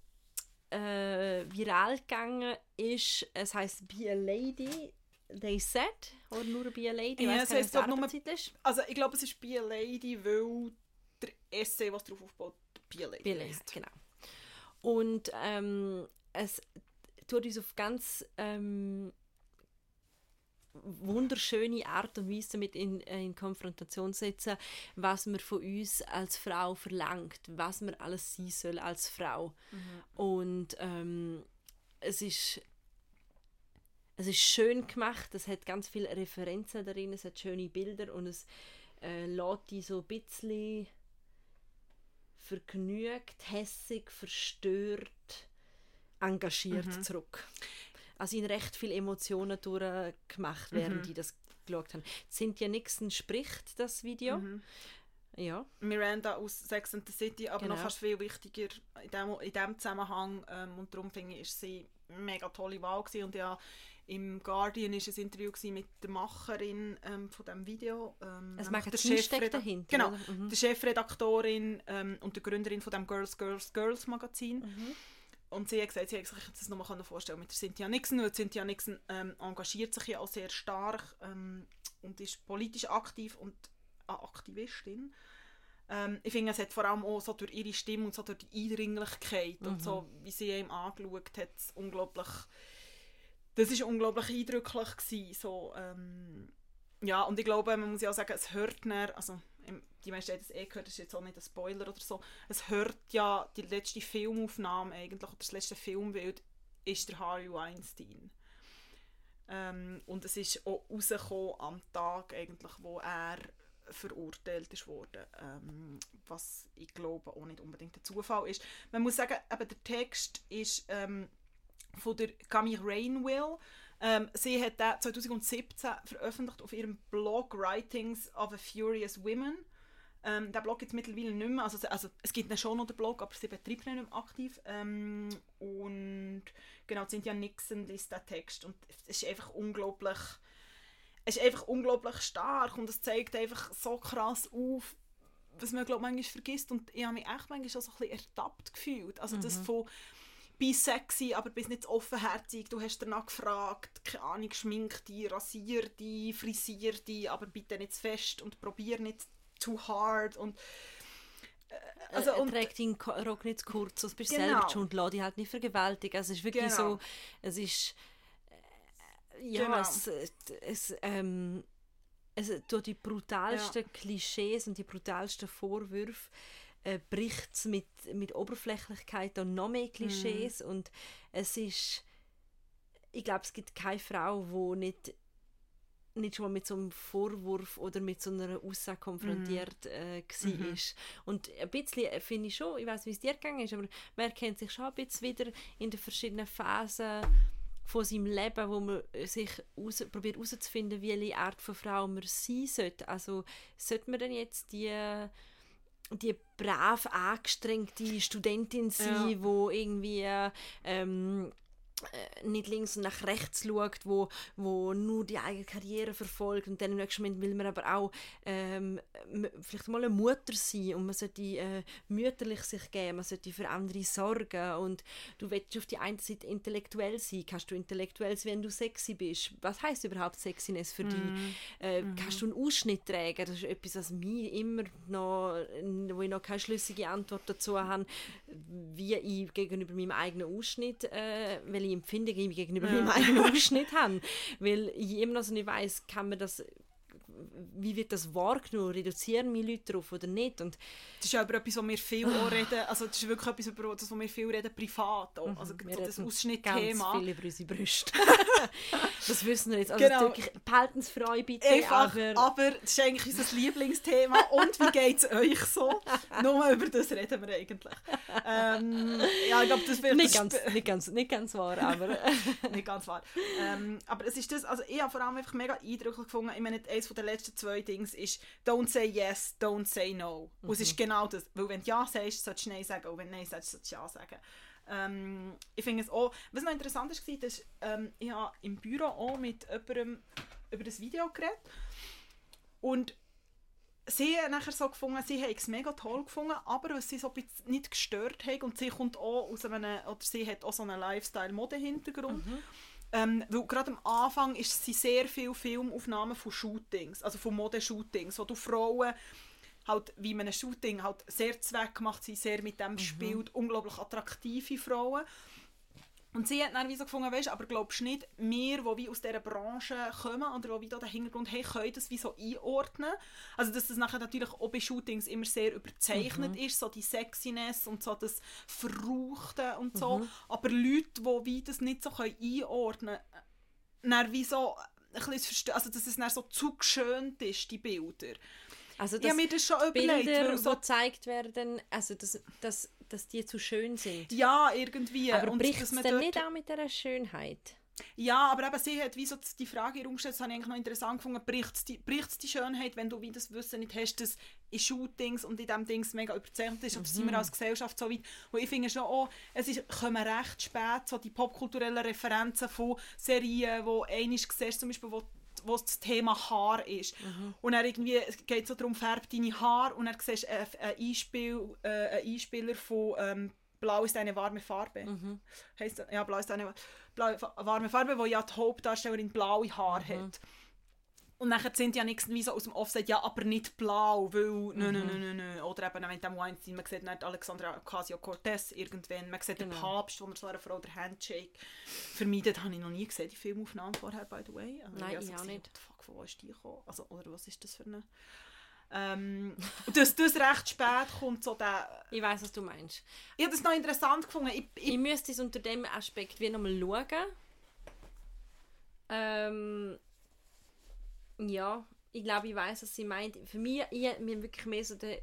äh, viral gegangen ist. Es heißt Be a Lady, they said. Oder nur Be a Lady. Ja, es weiss gar nicht, heisst, glaub, was der nur-. Also ich glaube, es ist Be a Lady, weil der Essay, was darauf aufbaut, Be a Lady Be a Lady, genau. Und ähm, es tut uns auf ganz ähm, wunderschöne Art und Weise damit in, äh, in Konfrontation setzen, was man von uns als Frau verlangt, was man alles sein soll als Frau. Und ähm, es ist es ist schön gemacht, es hat ganz viele Referenzen darin, es hat schöne Bilder und es äh, lässt die so ein bisschen vergnügt, hässig, verstört, engagiert Mhm. zurück. Also in recht viele Emotionen durchgemacht, während Mhm. die das geschaut haben. Cynthia Nixon spricht das Video. Mhm. Ja. Miranda aus Sex and the City, aber noch Genau. fast viel wichtiger in dem, in dem Zusammenhang. Ähm, und darum finde ich, ist sie eine mega tolle Wahl gewesen. Und ja, im Guardian war ein Interview mit der Macherin ähm, von diesem Video. Ähm, nämlich Magazin der steckt Chefreda- dahinter. Genau? Mhm. der Chefredaktorin ähm, und der Gründerin von dem Girls, Girls, Girls Magazin. Mhm. Und sie hat gesagt, sie hätte sich das noch mal vorstellen mit der Cynthia Nixon, weil Cynthia Nixon ähm, engagiert sich ja auch sehr stark ähm, und ist politisch aktiv und eine Aktivistin. Ähm, ich finde, es hat vor allem auch so durch ihre Stimme und so durch die Eindringlichkeit und so, wie sie ihm angeschaut hat, unglaublich, das ist unglaublich eindrücklich gewesen, so, ähm, ja, und ich glaube, man muss ja auch sagen, es hört dann, also die meisten haben das eh gehört, das ist jetzt auch nicht ein Spoiler oder so, es hört ja, die letzte Filmaufnahme eigentlich, oder das letzte Filmbild, ist der Harvey Weinstein. Ähm, und es ist auch rausgekommen am Tag eigentlich, wo er verurteilt ist worden, ähm, was ich glaube auch nicht unbedingt der Zufall ist. Man muss sagen, eben der Text ist ähm, von der Camille Rainwell. Ähm, sie hat den 2017 veröffentlicht auf ihrem Blog Writings of a Furious Women. Ähm, der Blog gibt es mittlerweile nicht mehr. Also, also, es gibt ihn schon noch, den Blog, aber sie betreibt ihn nicht mehr aktiv. Ähm, und genau, Cynthia Nixon liest den Text. Und es ist einfach unglaublich es ist einfach unglaublich stark und es zeigt einfach so krass auf, was man glaub, manchmal vergisst. Und ich habe mich echt manchmal schon so ein bisschen ertappt gefühlt. Also das von «Bist sexy, aber bist nicht offenherzig, du hast danach gefragt, keine Ahnung, schmink dich, rasier dich, frisier dich, aber bitte nicht zu fest und probier nicht too hard und Also, Also, er und- trägt den Rock nicht zu kurz, sonst bist du Genau. selber schon lass dich halt nicht vergewaltigen. Also es ist wirklich Genau. so, es ist äh, ja, Genau. es, es, ähm, es tut die brutalsten Klischees und die brutalsten Vorwürfe äh, bricht es mit, mit Oberflächlichkeit und noch mehr Klischees Mhm. und es ist ich glaube, es gibt keine Frau, die nicht nicht schon mal mit so einem Vorwurf oder mit so einer Aussage konfrontiert äh, gsi Mhm. ist. Und ein bisschen äh, finde ich schon, ich weiß wie es dir gegangen ist, aber man erkennt sich schon ein bisschen wieder in den verschiedenen Phasen von seinem Leben, wo man sich raus, probiert herauszufinden, welche Art von Frau man sein sollte. Also sollte man denn jetzt die die brav angestrengte Studentin sein, Ja. wo irgendwie ähm, äh, nicht links und nach rechts schaut, wo, wo nur die eigene Karriere verfolgt und dann im nächsten Moment will man aber auch ähm, vielleicht mal eine Mutter sein und man sollte äh, mütterlich sich geben, man sollte für andere sorgen und du willst auf die einen Seite intellektuell sein, kannst du intellektuell sein, wenn du sexy bist. Was heißt überhaupt Sexiness für dich? Mm. Äh, mm. Kannst du einen Ausschnitt tragen? Das ist etwas, was mir immer noch, wo ich noch keine schlüssige Antwort dazu habe, wie ich gegenüber meinem eigenen Ausschnitt, äh, welche Empfindungen gegenüber ja. meinem eigenen [laughs] Ausschnitt habe. Weil ich immer noch so nicht weiss, kann man das wie wird das wahrgenommen? Reduzieren wir Leute darauf oder nicht? Und das ist ja über etwas, wo wir viel auch reden, also das ist wirklich etwas, über das wir viel reden, privat auch. Mhm. Also wir so das Ausschnittthema. ganz viel über unsere Brüste. [laughs] das wissen wir jetzt. Also genau. wirklich, behaltensfrei bitte. Einfach, aber, aber das ist eigentlich unser Lieblingsthema. Und wie geht es euch so? Nur über das reden wir eigentlich. Ähm, ja, ich glaube, das wird... Nicht ganz, nicht, ganz, nicht ganz wahr, aber... [laughs] nicht ganz wahr. Ähm, aber es ist das, also ich habe vor allem einfach mega eindrücklich gefunden, ich meine, eines der letzten zwei Dinge ist «Don't say yes, don't say no». Mhm. Und es ist genau das. Weil wenn du Ja sagst, sollst du Nein sagen. Und wenn du Nein sagst, sollst du Ja sagen. Ähm, ich finde es auch... Was noch interessant war, ist, ähm, ich habe im Büro auch mit jemandem über das Video geredet. Und sie haben nachher so gefunden, sie haben es mega toll gefunden, aber was sie so ein nicht gestört haben, und sie kommt auch aus einem, oder sie hat auch so einen Lifestyle-Mode-Hintergrund, mhm. Ähm, weil gerade am Anfang ist sie sehr viele Filmaufnahmen von Shootings, also von Modeshootings, wo du Frauen halt wie man ein Shooting halt sehr zweckmacht, sie sehr mit dem mhm. spielt, unglaublich attraktive Frauen. Und sie hat dann wie so gefunden, weißt, aber glaubst du nicht, wir, die wie aus dieser Branche kommen oder die den Hintergrund haben, können das wie so einordnen? Also dass das nachher natürlich auch bei Shootings immer sehr überzeichnet mhm. ist, so die Sexiness und so das Verruchte und so. Mhm. Aber Leute, die wie das nicht so können einordnen können, dann wie so ein bisschen also dass es dann so zu geschönt ist, die Bilder. Also das ich mir das schon Bilder, überlegt. so gezeigt werden, also das, das dass die zu schön sind. Ja, irgendwie. Aber bricht es dann nicht auch mit dieser Schönheit? Ja, aber eben, sie hat wie so die Frage herumgestellt, das habe ich eigentlich noch interessant gefunden, bricht es die, die Schönheit, wenn du wie das Wissen nicht hast, dass in Shootings und in diesem Dings mega überzeichnet ist, mhm. oder sind wir mhm. als Gesellschaft so weit, wo ich finde schon auch, es ist, kommen recht spät so die popkulturellen Referenzen von Serien, wo einmal siehst, zum Beispiel, wo wo das Thema Haar ist. Mhm. Und er irgendwie, es geht so darum, färb deine Haare und dann siehst du einen, Einspiel, äh, einen Einspieler von ähm, Blau ist eine warme Farbe. Mhm. Heißt, ja, Blau ist eine warme Farbe, wo ja die Hauptdarstellerin blaue Haare mhm. hat. Und dann sind ja nichts wie so aus dem Offset, ja, aber nicht blau, weil mhm. nö, nö, nö, nö, Oder eben, wenn dem Weinstein, man sieht nicht Alexandra Ocasio-Cortez irgendwann, man sieht genau. den Papst, wo er so einer Frau der Handshake vermeidet, habe ich noch nie gesehen, die Filmaufnahmen vorher, by the way. Also, Nein, ich, also ich auch nicht. Fuck, von wo ist die gekommen? Also, oder was ist das für eine... Ähm, dass das recht spät kommt, so der... [laughs] Ich weiß was du meinst. Ich habe das noch interessant gefunden. Ich, ich, ich müsste es unter dem Aspekt wie nochmal schauen. Ähm, ja, ich glaube, ich weiß, was sie meint. Für mich, ich, mir wirklich mehr so der,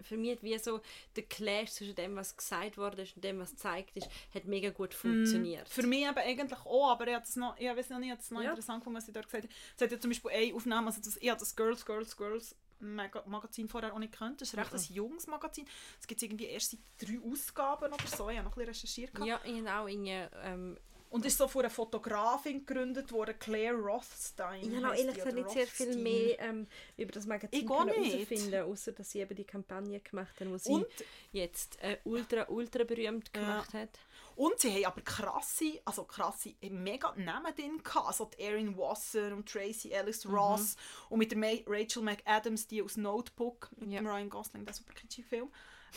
für mich wie so der Clash zwischen dem, was gesagt wurde und dem, was gezeigt ist, hat mega gut mm, funktioniert. Mm, für mich aber eigentlich auch, aber ich, es noch, ich weiß noch nicht, es noch ja. interessant gefunden, was sie dort gesagt hat. Sie hat ja zum Beispiel eine Aufnahme, also das, ich habe das Girls, Girls, Girls Magazin vorher auch nicht gekannt. Das ist recht mhm. ein junges Magazin. Es gibt irgendwie erst seit drei Ausgaben oder so. Ich habe noch ein bisschen recherchiert. Ja, ich auch in, ähm, und ist so von einer Fotografin gegründet worden, Claire Rothstein. Ich habe ehrlich gesagt nicht sehr viel mehr ähm, über das Magazin herausfinden, außer dass sie eben die Kampagne gemacht haben, die sie und, jetzt äh, ultra, ultra berühmt gemacht ja. hat. Und sie haben aber krasse, also krasse, mega Namen drin gehabt. Also die Erin Wasser und Tracy Ellis mhm. Ross mhm. und mit der Rachel McAdams, die aus Notebook, mit ja. dem Ryan Gosling, der super kitschige Film.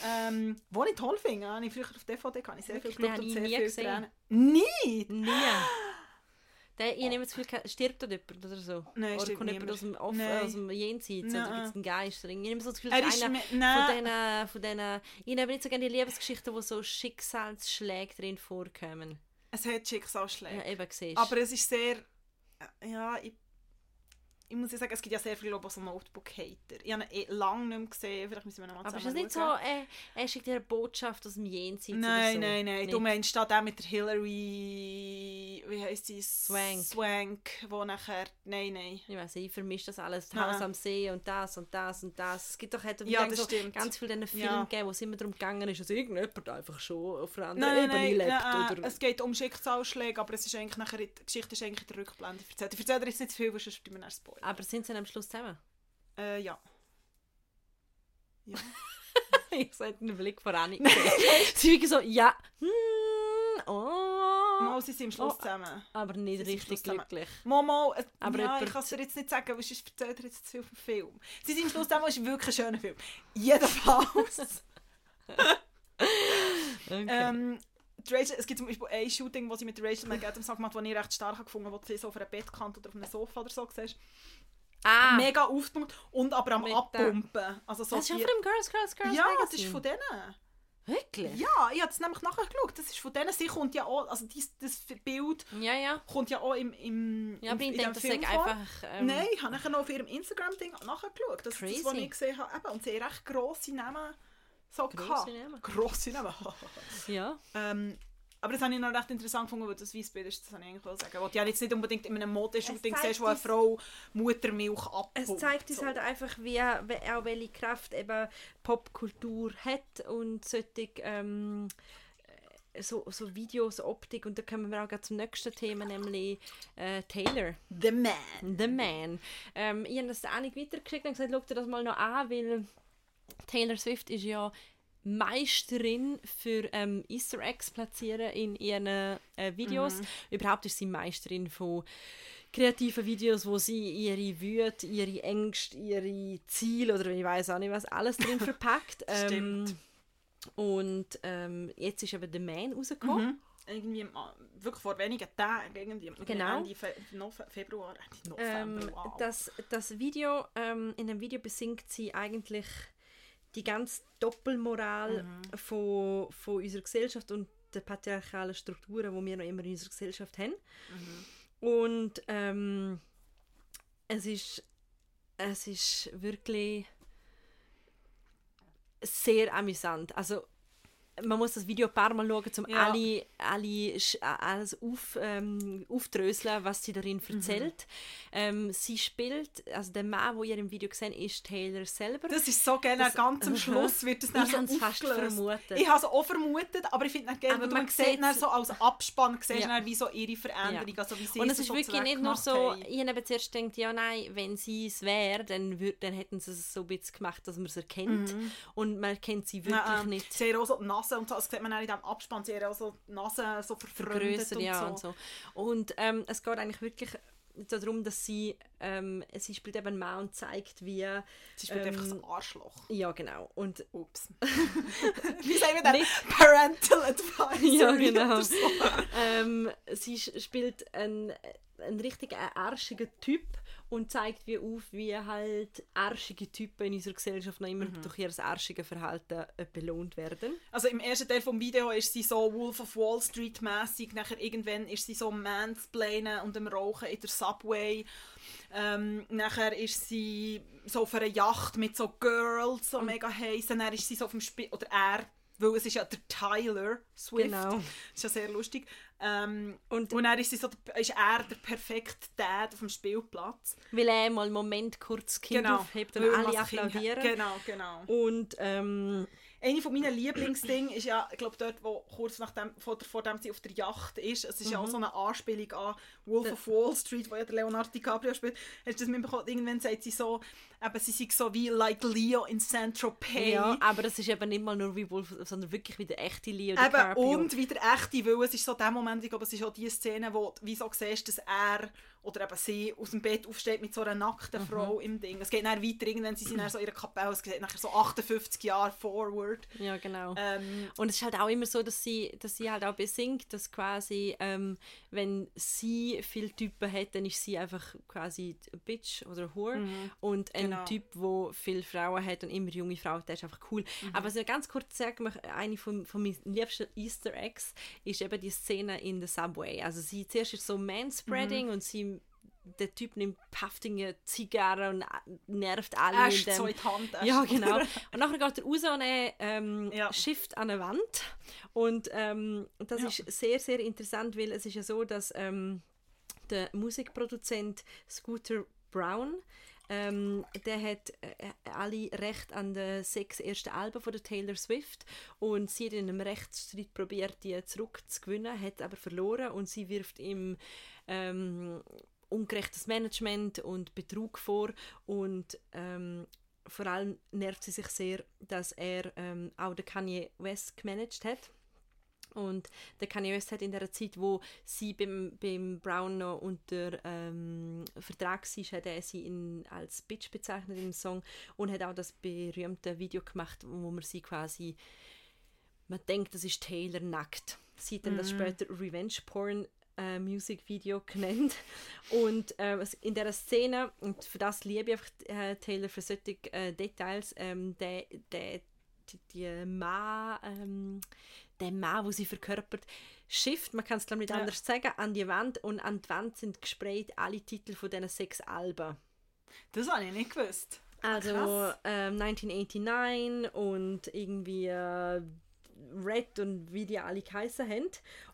Ähm, wo ich toll finde, habe ich früher auf DVD kann ich sehr viel geschaut und sehr viel Tränen. Nie? [gasps] Nie. Der, ich nehme das Gefühl, stirbt da jemand oder so? Nein, oder kommt jemand aus dem, Off Nein. aus dem Jenseits? Nein. Oder gibt es einen Geist? Ich nehme so das Gefühl, dass einer von diesen, von diesen... Ich nehme nicht so gerne die Liebesgeschichten, wo so Schicksalsschläge drin vorkommen. Es hat Schicksalsschläge. Ja, eben, siehst Aber es ist sehr... Ja, ich ich muss ja sagen, es gibt ja sehr viele Leute, die so Notebook-Hater. Ich habe ihn eh lange nicht mehr gesehen, vielleicht müssen wir noch mal Aber ist es zusammen nicht so, äh, er schickt dir eine Botschaft aus dem Jenseits Nein, so? nein, nein. Nicht? Du meinst da der mit der Hillary, wie heisst sie? Swank. Swank, wo nachher, nein, nein. Ich weiß nicht, ich vermische das alles. Nein. Haus am See und das und das und das. Es gibt doch hat Ja, das so stimmt. ganz viele Filme Ja. gegeben, wo es immer darum gegangen ist, dass irgendjemand einfach schon auf einer anderen Ebene nein, lebt. nein, oder es geht um Schicksalsschläge, aber es ist eigentlich nachher, die Geschichte ist eigentlich in der Rückblende erzählt. Ich erzähle dir jetzt nicht zu viel, weil sonst bleiben wir Spoiler. Aber sind sie dann am Schluss zusammen? Äh, ja. [laughs] Ja. ich sehe den Blick von Anni. [laughs] sie wirklich so, ja, hm, oh. Mal, sie sind am Schluss Oh. zusammen. Aber nicht Sie richtig glücklich. Momo, äh, Aber jemand- ich kann es dir jetzt nicht sagen, weil sonst erzählt er jetzt zu viel vom Film. Sie sind am Schluss zusammen, es ist wirklich ein schöner Film. Jedenfalls. [laughs] Okay. ähm, Rachel, es gibt zum Beispiel ein Shooting, das sie mit der Rachel McAdams gemacht hat, das ich recht stark gefunden habe, wo sie so auf einer Bettkante oder auf einem Sofa oder so siehst. ah, Mega aufgepumpt und aber am Mit Abpumpen. Also so das ist ja von dem Girls, Girls, Girls ja, das Magazine. ist von denen. Wirklich? Ja, ich habe es nämlich nachher geschaut. Das ist von denen. Sie kommt ja auch, also dies, das Bild Ja, ja. kommt ja auch im, im, Ja, aber im, ich denke, das ist einfach... Ähm, Nein, ich habe nachher noch auf ihrem Instagram-Ding nachgeschaut. Das ist das, was ich gesehen habe. Eben, und sie haben recht grosse Namen so Grosse. Namen. Grosse Namen. [laughs] Ja. ähm, aber das habe ich noch recht interessant gefunden, weil das Weissbild ist, das habe ich eigentlich sagen. Weil du ja jetzt nicht unbedingt in einem Modeshooting siehst, wo eine Frau Muttermilch abpumpt. Es zeigt uns so. halt einfach, wie, auch welche Kraft eben Popkultur hat und solche ähm, so, so Videos, Optik und da kommen wir auch zum nächsten Thema, nämlich äh, Taylor, The Man. The Man. Ähm, ich habe das auch nicht weitergeschickt und gesagt, schau dir das mal noch an, weil Taylor Swift ist ja Meisterin für ähm, Easter Eggs platzieren in ihren äh, Videos. Überhaupt ist sie Meisterin von kreativen Videos, wo sie ihre Wut, ihre Ängste, ihre Ziele oder ich weiß auch nicht was alles drin [laughs] verpackt. Stimmt. Ähm, und ähm, jetzt ist eben The Man rausgekommen. Mhm. Irgendwie im, wirklich vor wenigen Tagen, irgendwie Genau. Ende Fe Nove Februar, Ende Ähm, November, wow. das, das Video, ähm, in dem Video besingt sie eigentlich die ganze Doppelmoral Mhm. von, von unserer Gesellschaft und der patriarchalen Strukturen, die wir noch immer in unserer Gesellschaft haben. Mhm. Und ähm, es ist es ist wirklich sehr amüsant. Also man muss das Video ein paar Mal schauen, um Ja. alle, alle äh, alles auf, ähm, aufdröseln, was sie darin Mhm. erzählt. Ähm, sie spielt, also der Mann, wo ihr im Video gesehen ist Taylor selber. Das ist so Das- ganz am. Schluss wird das dann Ich so fast vermutet. Ich habe es auch vermutet, aber ich finde es Aber weil man sieht dann so als Abspann siehst Ja. wie so ihre Veränderung, also wie sie und es ist so wirklich nicht nur so, haben. ich habe zuerst gedacht, ja nein, wenn sie es wäre, dann, dann hätten sie es so ein bisschen gemacht, dass man es erkennt. Und man kennt sie wirklich Nein, ähm, nicht. Haben auch so die Nase und so, das sieht man auch in diesem Abspann, sie haben auch so die Nase so vergrößert und ja so. und so. Und ähm, es geht eigentlich wirklich darum, dass sie, ähm, sie spielt eben Mann und zeigt, wie, Sie spielt Ähm, einfach ein Arschloch. ja genau, und Ups. [laughs] wie sagen wir das? [laughs] Parental Advisory Ja, genau. so. ähm, sie spielt einen, einen richtig arschigen Typ und zeigt wie auf, wie halt arschige Typen in unserer Gesellschaft noch immer Mhm. durch ihr arschiges Verhalten äh, belohnt werden. Also im ersten Teil vom Video ist sie so Wolf of Wall Street mäßig. Nachher irgendwann ist sie so mansplainen und am Rauchen in der Subway. Ähm, nachher ist sie so auf einer Yacht mit so Girls, so mega heiß. Dann ist sie so auf dem Spiel oder er, weil es ist ja der Tyler Swift. Genau. Das [laughs] ist ja sehr lustig. Ähm, Und- und, dann ist, so, der- ist er der perfekte Dad auf dem Spielplatz. Weil er mal einen Moment kurz das Kind aufhebt und alle applaudieren. Genau, genau. Und ähm, Eine von meinen Lieblingsdingen ist ja, ich glaube, dort, wo kurz nach dem, vor, vor dem sie auf der Yacht ist, es ist ja Mhm. auch so eine Anspielung an Wolf of Wall Street, wo ja der Leonardo DiCaprio spielt. Hast du das mitbekommen? Irgendwann sagt sie so, eben, sie sei so wie like Leo in Saint-Tropez. ja, aber das ist eben nicht mal nur wie Wolf, sondern wirklich wie der echte Leo Eben, und wieder echte, weil es ist so der Moment, ich glaube, es ist auch die Szene, wo du wie so siehst, dass er oder eben sie aus dem Bett aufsteht mit so einer nackten Mhm. Frau im Ding. Es geht dann weiter, irgendwann sie sind dann so in ihrer Kapelle, es geht nachher so 58 Jahre forward. Ja, genau. Ähm, Und es ist halt auch immer so, dass sie, dass sie halt auch besingt, dass quasi, ähm, wenn sie viele Typen hat, dann ist sie einfach quasi Bitch oder Whore. Und ein Genau. Typ, der viele Frauen hat und immer junge Frauen, der ist einfach cool. Aber so ganz kurz sagen, eine von, von meinen liebsten Easter Eggs ist eben die Szene in der Subway. Also sie zuerst ist so Manspreading und sie der Typ nimmt Paftinge Zigarre und äh, nervt alle. Erst dem, so in die Hand. ja, genau. [laughs] Und nachher geht er raus und er ähm, Ja. schifft an eine Wand. Und ähm, das Ja. ist sehr, sehr interessant, weil es ist ja so, dass ähm, der Musikproduzent Scooter Brown ähm, der hat äh, alle Recht an den sechs ersten Alben von der Taylor Swift und sie hat in einem Rechtsstreit probiert, die zurückzugewinnen, hat aber verloren und sie wirft ihm ähm, ungerechtes Management und Betrug vor und ähm, vor allem nervt sie sich sehr, dass er ähm, auch den Kanye West gemanagt hat. Und der Kanye West hat in der Zeit, wo sie beim, beim Brown noch unter ähm, Vertrag war, hat er sie in, als Bitch bezeichnet im Song und hat auch das berühmte Video gemacht, wo man sie quasi man denkt, das ist Taylor nackt. Sie hat dann das später Revenge Porn äh, Musikvideo genannt. Und äh, in dieser Szene, und für das liebe ich einfach äh, Taylor für solche äh, Details, ähm, der, der, die, die Mann, ähm, der Mann, wo sie verkörpert, schifft, man kann es glaube ich nicht Ja. anders sagen, an die Wand und an die Wand sind gesprayt alle Titel von diesen sechs Alben. Das habe ich nicht gewusst. Also Krass. ähm, 1989 und irgendwie äh, Red und wie die alle geheißen haben.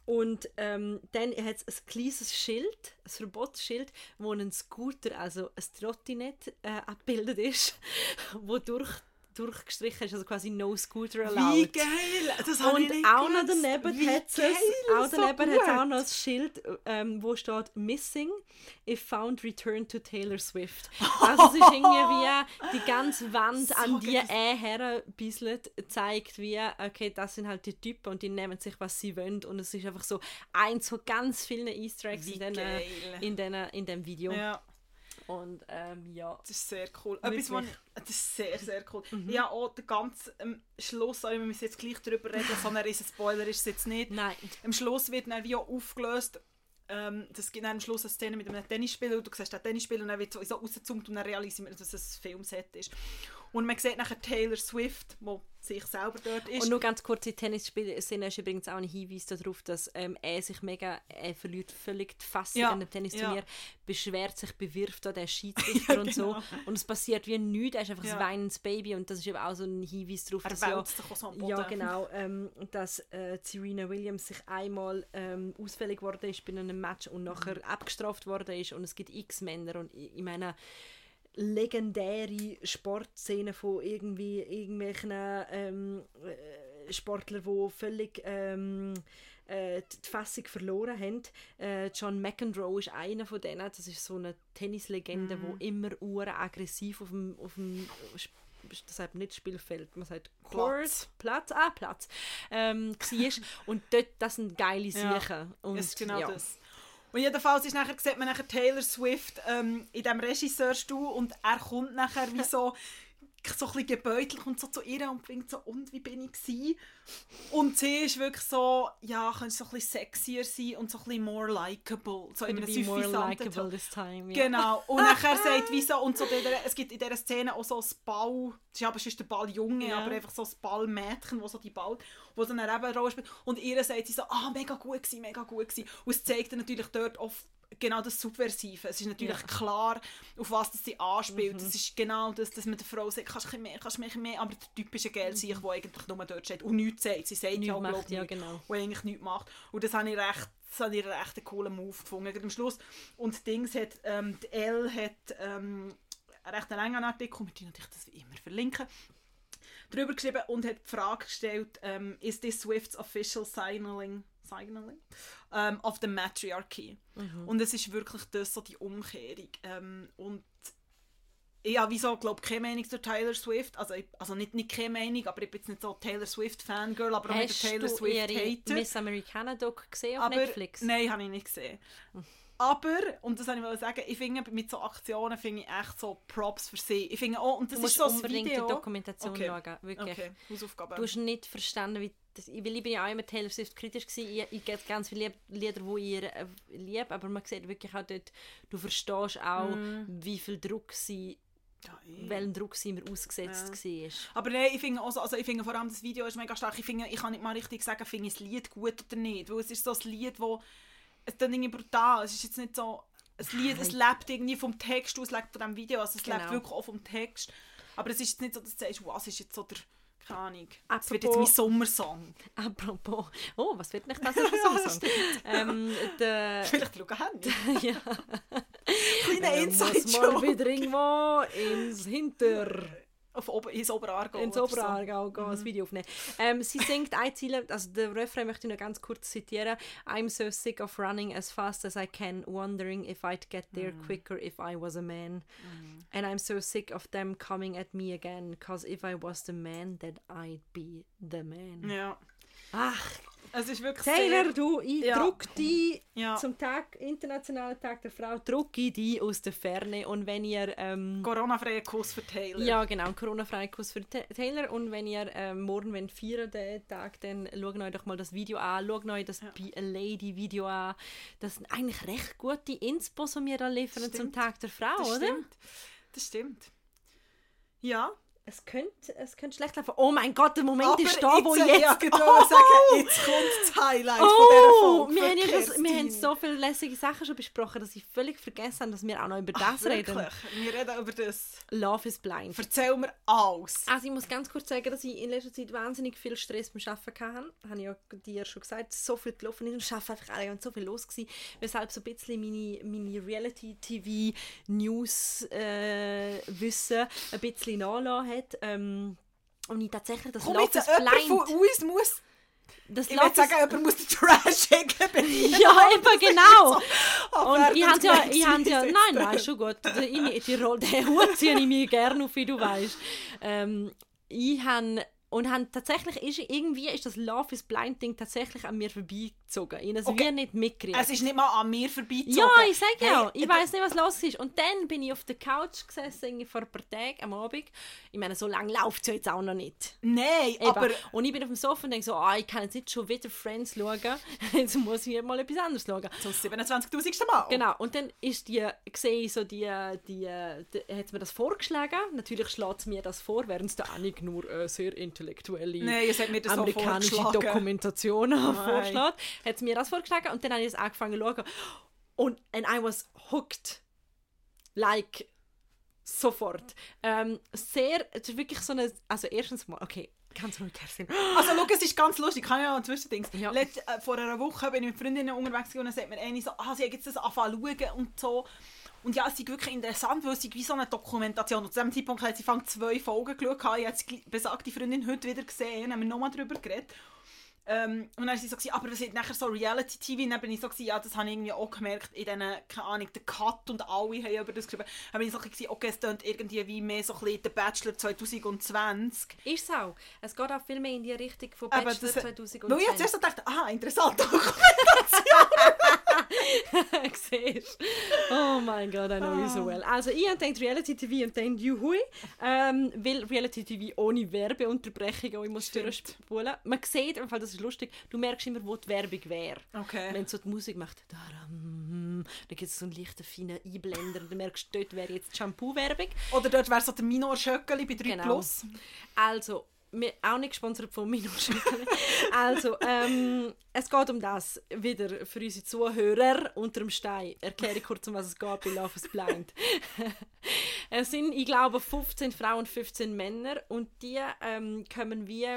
Und ähm, dann hat es ein kleines Schild, ein Verbotsschild, wo ein Scooter, also ein Trottinett äh, abgebildet ist, [laughs] wo durch, durchgestrichen ist, also quasi No Scooter allowed. Wie geil! Das habe ich Und nicht auch noch daneben hat es auch so daneben hat's auch noch ein Schild, ähm, wo steht Missing if found return to Taylor Swift. Also es ist irgendwie wie die ganze Wand [laughs] So an die. E herbisselt, zeigt wie, okay, das sind halt die Typen und die nehmen sich, was sie wollen und es ist einfach so eins von ganz vielen Easter Eggs in, den, in, den, in dem Video. Ja, Und ähm, ja, das ist sehr cool. Etwas, Wirklich. das ist sehr, sehr cool. [laughs] Mhm. Ja, auch der ganze ähm, Schluss, wenn wir müssen jetzt gleich darüber reden, so ein riesen Spoiler ist es jetzt nicht. nein, Am Schluss wird dann wie auch aufgelöst, ähm, das gibt dann am Schluss eine Szene mit einem Tennisspieler und du siehst den Tennisspieler und dann wird so, so rausgezoomt und dann realisiert man, dass es ein Filmset ist. Und man sieht nachher Taylor Swift, wo sich selber dort ist. Und nur ganz kurz, die Tennisspieler-Szene ist übrigens auch ein Hinweis darauf, dass ähm, er sich mega, er verliert völlig die Fassung Ja, an dem Tennisturnier, ja. beschwert sich, bewirft da den [laughs] Schiedsrichter Ja, und so. genau. Und es passiert wie nichts, er ist einfach Ja. ein weinendes Baby und das ist eben auch so ein Hinweis darauf, er dass ja, so ja genau, ähm, dass äh, Serena Williams sich einmal ähm, ausfällig worden ist bei einem Match und nachher Mhm. abgestraft worden ist und es gibt x Männer und ich, ich meine legendäre Sportszenen von irgendwie irgendwelchen ähm, äh, Sportlern, die völlig ähm, äh, die die Fassung verloren haben. Äh, John McEnroe ist einer von denen. Das ist so eine Tennislegende, Mhm. wo immer uren aggressiv auf dem, auf dem das man nicht Spielfeld, man sagt Court, Platz, ah, Platz, ähm, war. und dort, das sind geile Ja, Sachen. Und, Das ist genau ja. das. Und jedenfalls ist nachher, sieht man nachher Taylor Swift ähm, in diesem Regisseurstuhl und er kommt nachher wie so, [laughs] so ein bisschen gebeutelt, kommt so zu ihr und fängt so, und wie bin ich gewesen? Und sie ist wirklich so, ja, könnte so ein bisschen sexier sein und so ein bisschen more likable. So in einem more likable this time. Ja. Genau. Und nachher sagt wie so, und so der, es gibt in dieser Szene auch so ein Ball, es ist aber sonst der Balljunge, Ja. aber einfach so ein Ballmädchen, wo so die Ball, wo so eine Rolle spielt. Und ihr sagt sie so, ah, mega gut gewesen, mega gut gewesen. Und es zeigt dann natürlich dort oft genau das Subversive. Es ist natürlich Ja. klar, auf was das sie anspielt. Es ist genau das, dass man der Frau sagt, kannst du mehr, kannst du bisschen mehr, aber der typische Geld sich, der eigentlich nur dort steht und nichts sagt. Sie sagt Nichts ja, macht, ja, genau. Und eigentlich nichts macht. Und das habe ich recht das habe ich einen recht coolen Move gefunden am Schluss. Und Dings hat, ähm, die Elle hat ähm, einen recht langen Artikel, wir natürlich das wie immer verlinken, drüber geschrieben und hat die Frage gestellt, ähm, is this Swift's official signaling, signaling ähm, of the matriarchy? Und es ist wirklich das, so die Umkehrung. Ähm, und ich habe wieso, glaube keine Meinung zu Taylor Swift. Also, ich, also nicht, nicht keine Meinung, aber ich bin jetzt nicht so Taylor Swift-Fangirl, aber auch nicht Hast Taylor du ihre Swift-Hater. Miss Americana Doc gesehen auf Aber, Netflix? Nein, habe ich nicht gesehen. Aber, und das wollte ich sagen, ich finde, mit so Aktionen finde ich echt so Props für sie. Ich finde auch, und das du ist musst so ein unbedingt Video. die Dokumentation Okay. schauen, wirklich. Okay, Hausaufgabe. Du hast nicht verstanden, wie das, weil ich bin ja auch immer Taylor Swift kritisch gewesen. Ich, ich ganz viele Lied- Lieder, die ich ihr, äh, liebe, aber man sieht wirklich auch dort, du verstehst auch, Mm. wie viel Druck sie, ja, eh. welchen Druck sie immer ausgesetzt war. Aber nein, ich finde, also, also ich finde vor allem das Video ist mega stark. Ich, finde, ich kann nicht mal richtig sagen, finde ich das Lied gut oder nicht. Weil es ist so ein Lied, wo es dann irgendwie brutal Es ist jetzt nicht so... ein Lied, es lebt irgendwie vom Text aus, es lebt von diesem Video, also es lebt Genau. wirklich auch vom Text. Aber es ist jetzt nicht so, dass du sagst, was ist jetzt so der, keine Ahnung, es Apropos- wird jetzt mein Sommersong. Apropos, oh, was wird nicht das [laughs] für ein Song? ähm, der, [laughs] Vielleicht schauen Handy. [laughs] ja, Kleiner äh, muss mal wieder irgendwo ins Hinter... Auf Ober ins Oberaargau. ins so. Oberaargau gehen, ein Video aufnehmen. Ähm, sie singt ein Ziel, also der Refrain möchte ich noch ganz kurz zitieren. I'm so sick of running as fast as I can, wondering if I'd get there quicker if I was a man. And I'm so sick of them coming at me again, cause if I was the man, then I'd be the man. Ja. Ach, Es ist wirklich Taylor, sehr... du, ich Ja. druck die Ja. zum Tag, Internationalen Tag der Frau, drucke ich die aus der Ferne und wenn ihr... Ähm, Corona-freier Kuss für Taylor. Ja, genau, ein Corona-freier Kuss für Ta- Taylor. Und wenn ihr ähm, morgen wollt feiern den Tag, dann schaut euch doch mal das Video an. Schaut euch das Be a Lady-Video an. Das sind eigentlich recht gute Inspos, die wir da liefern zum. Tag der Frau, das oder? stimmt. Das stimmt. Ja. Es könnte, es könnte schlecht laufen. Oh mein Gott, der Moment ist da, wo jetzt, jetzt... Ja, ich wollte oh, sagen, jetzt kommt das Highlight von Oh, dieser Folge. wir haben, das, wir haben so viele lässige Sachen schon besprochen, dass ich völlig vergessen habe, dass wir auch noch über Ach, das reden. wirklich? Wir reden über das. Love is blind. Erzähl mir alles. Also ich muss ganz kurz sagen, dass ich in letzter Zeit wahnsinnig viel Stress beim Arbeiten hatte. Habe ich ja dir schon gesagt, so viel gelaufen ist und arbeite einfach alle und so viel los gewesen, weshalb so ein bisschen meine, meine Reality-TV-News-Wissen ein bisschen nachgelassen hat. Ähm, und ich tatsächlich das Komm Love is jemand von Blind... uns muss... Das Ich würde sagen, jemand muss den Trash-Hänger bedienen. [laughs] Ja, eben genau. [laughs] Oh, Und ich habe ja, ich habe ja, nein, nein, schon gut. Die Rolle, den Hut ziehe ich mir gerne auf, wie du weißt. Ähm, ich habe und haben tatsächlich ist irgendwie ist das Love is Blind Ding tatsächlich an mir vorbeigezogen. Ich habe es Okay. nicht mitgekriegt. Es ist nicht mal an mir vorbeigezogen. ja, ich sage ja, Hey, ich weiß nicht, was los ist. Und dann bin ich auf der Couch gesessen, vor ein paar Tagen am Abend. Ich meine, so lange läuft es ja jetzt auch noch nicht. Nein, Eben. aber... und ich bin auf dem Sofa und denke so, ah, ich kann jetzt nicht schon wieder Friends schauen. [laughs] Jetzt muss ich mal etwas anderes schauen. Zum 27'000. Mal. Genau, und dann ist die, sehe ich so die, die, die hat mir das vorgeschlagen. Natürlich schlägt es mir das vor, während es der Annik nur äh, sehr intellektuelle Nein, amerikanische vorgeschlagen. Dokumentation [laughs] vorschlägt. Hat mir das vorgeschlagen und dann habe ich es angefangen zu schauen. Und and I was hooked. Like, sofort. Ähm, sehr, es ist wirklich so eine, also erstens mal, okay, ganz ruhig, Kerstin. Also schau, es ist ganz lustig, ich kann ja noch Zwischendings. Ja. Äh, vor einer Woche bin ich mit Freundinnen unterwegs und dann sagt mir eine so, ah, sie hat jetzt das angefangen zu schauen und so. Und ja, es ist wirklich interessant, weil es wie so eine Dokumentation. Und zu diesem Zeitpunkt hat sie fang zwei Folgen geschaut, ich habe jetzt die besagte Freundin heute wieder gesehen, haben wir nochmal darüber geredet. Ähm, und dann war sie so, aber was ist nachher so Reality-TV? Und dann bin ich so, ja, das habe ich irgendwie auch gemerkt in diesen, keine Ahnung, der Cut und alle haben über das geschrieben. Dann bin ich so, okay, es klingt irgendwie wie mehr so ein bisschen der Bachelor 2020. Ist es auch. Es geht auch viel mehr in die Richtung von Aber Bachelor das- 2010. Weil ich jetzt erst so dachte, ah, interessant, [laughs] [laughs] Siehst du? Oh mein Gott, I know you so well. Also ich habe gedacht Reality TV und dann Juhui, ähm, weil Reality TV ohne Werbeunterbrechung auch ich muss Stimmt. durchspulen. Man sieht, im Fall, das ist lustig, du merkst immer, wo die Werbung wäre. Okay. Wenn so die Musik macht, daram, dann gibt es so einen leichten, feinen Einblender und dann merkst du, dort wäre jetzt Shampoo-Werbung. Oder dort wäre so der Minor Schöckeli bei 3 Genau. Plus. Also, wir, auch nicht gesponsert von Minusschütteln. also, ähm, es geht um das. Wieder für unsere Zuhörer unter dem Stein. Erkläre ich kurz, um was es geht bei Love is Blind. [laughs] es sind, ich glaube, 15 Frauen und 15 Männer und die ähm, kommen wie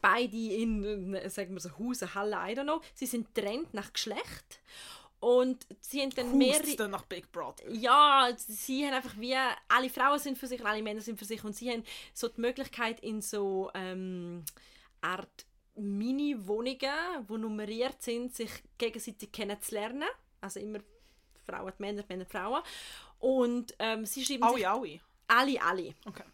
beide in, äh, sagen wir so, Haus, eine Halle, I don't know. Sie sind trennt nach Geschlecht. Und sie haben dann mehrere... Dann nach Big Brother. Ja, sie haben einfach wie, alle Frauen sind für sich und alle Männer sind für sich und sie haben so die Möglichkeit in so ähm, Art Mini-Wohnungen, die nummeriert sind, sich gegenseitig kennenzulernen. Also immer Frauen, die Männer, die Männer, die Frauen. Und ähm, sie schreiben sich Alle, alle. alle, alle. Okay.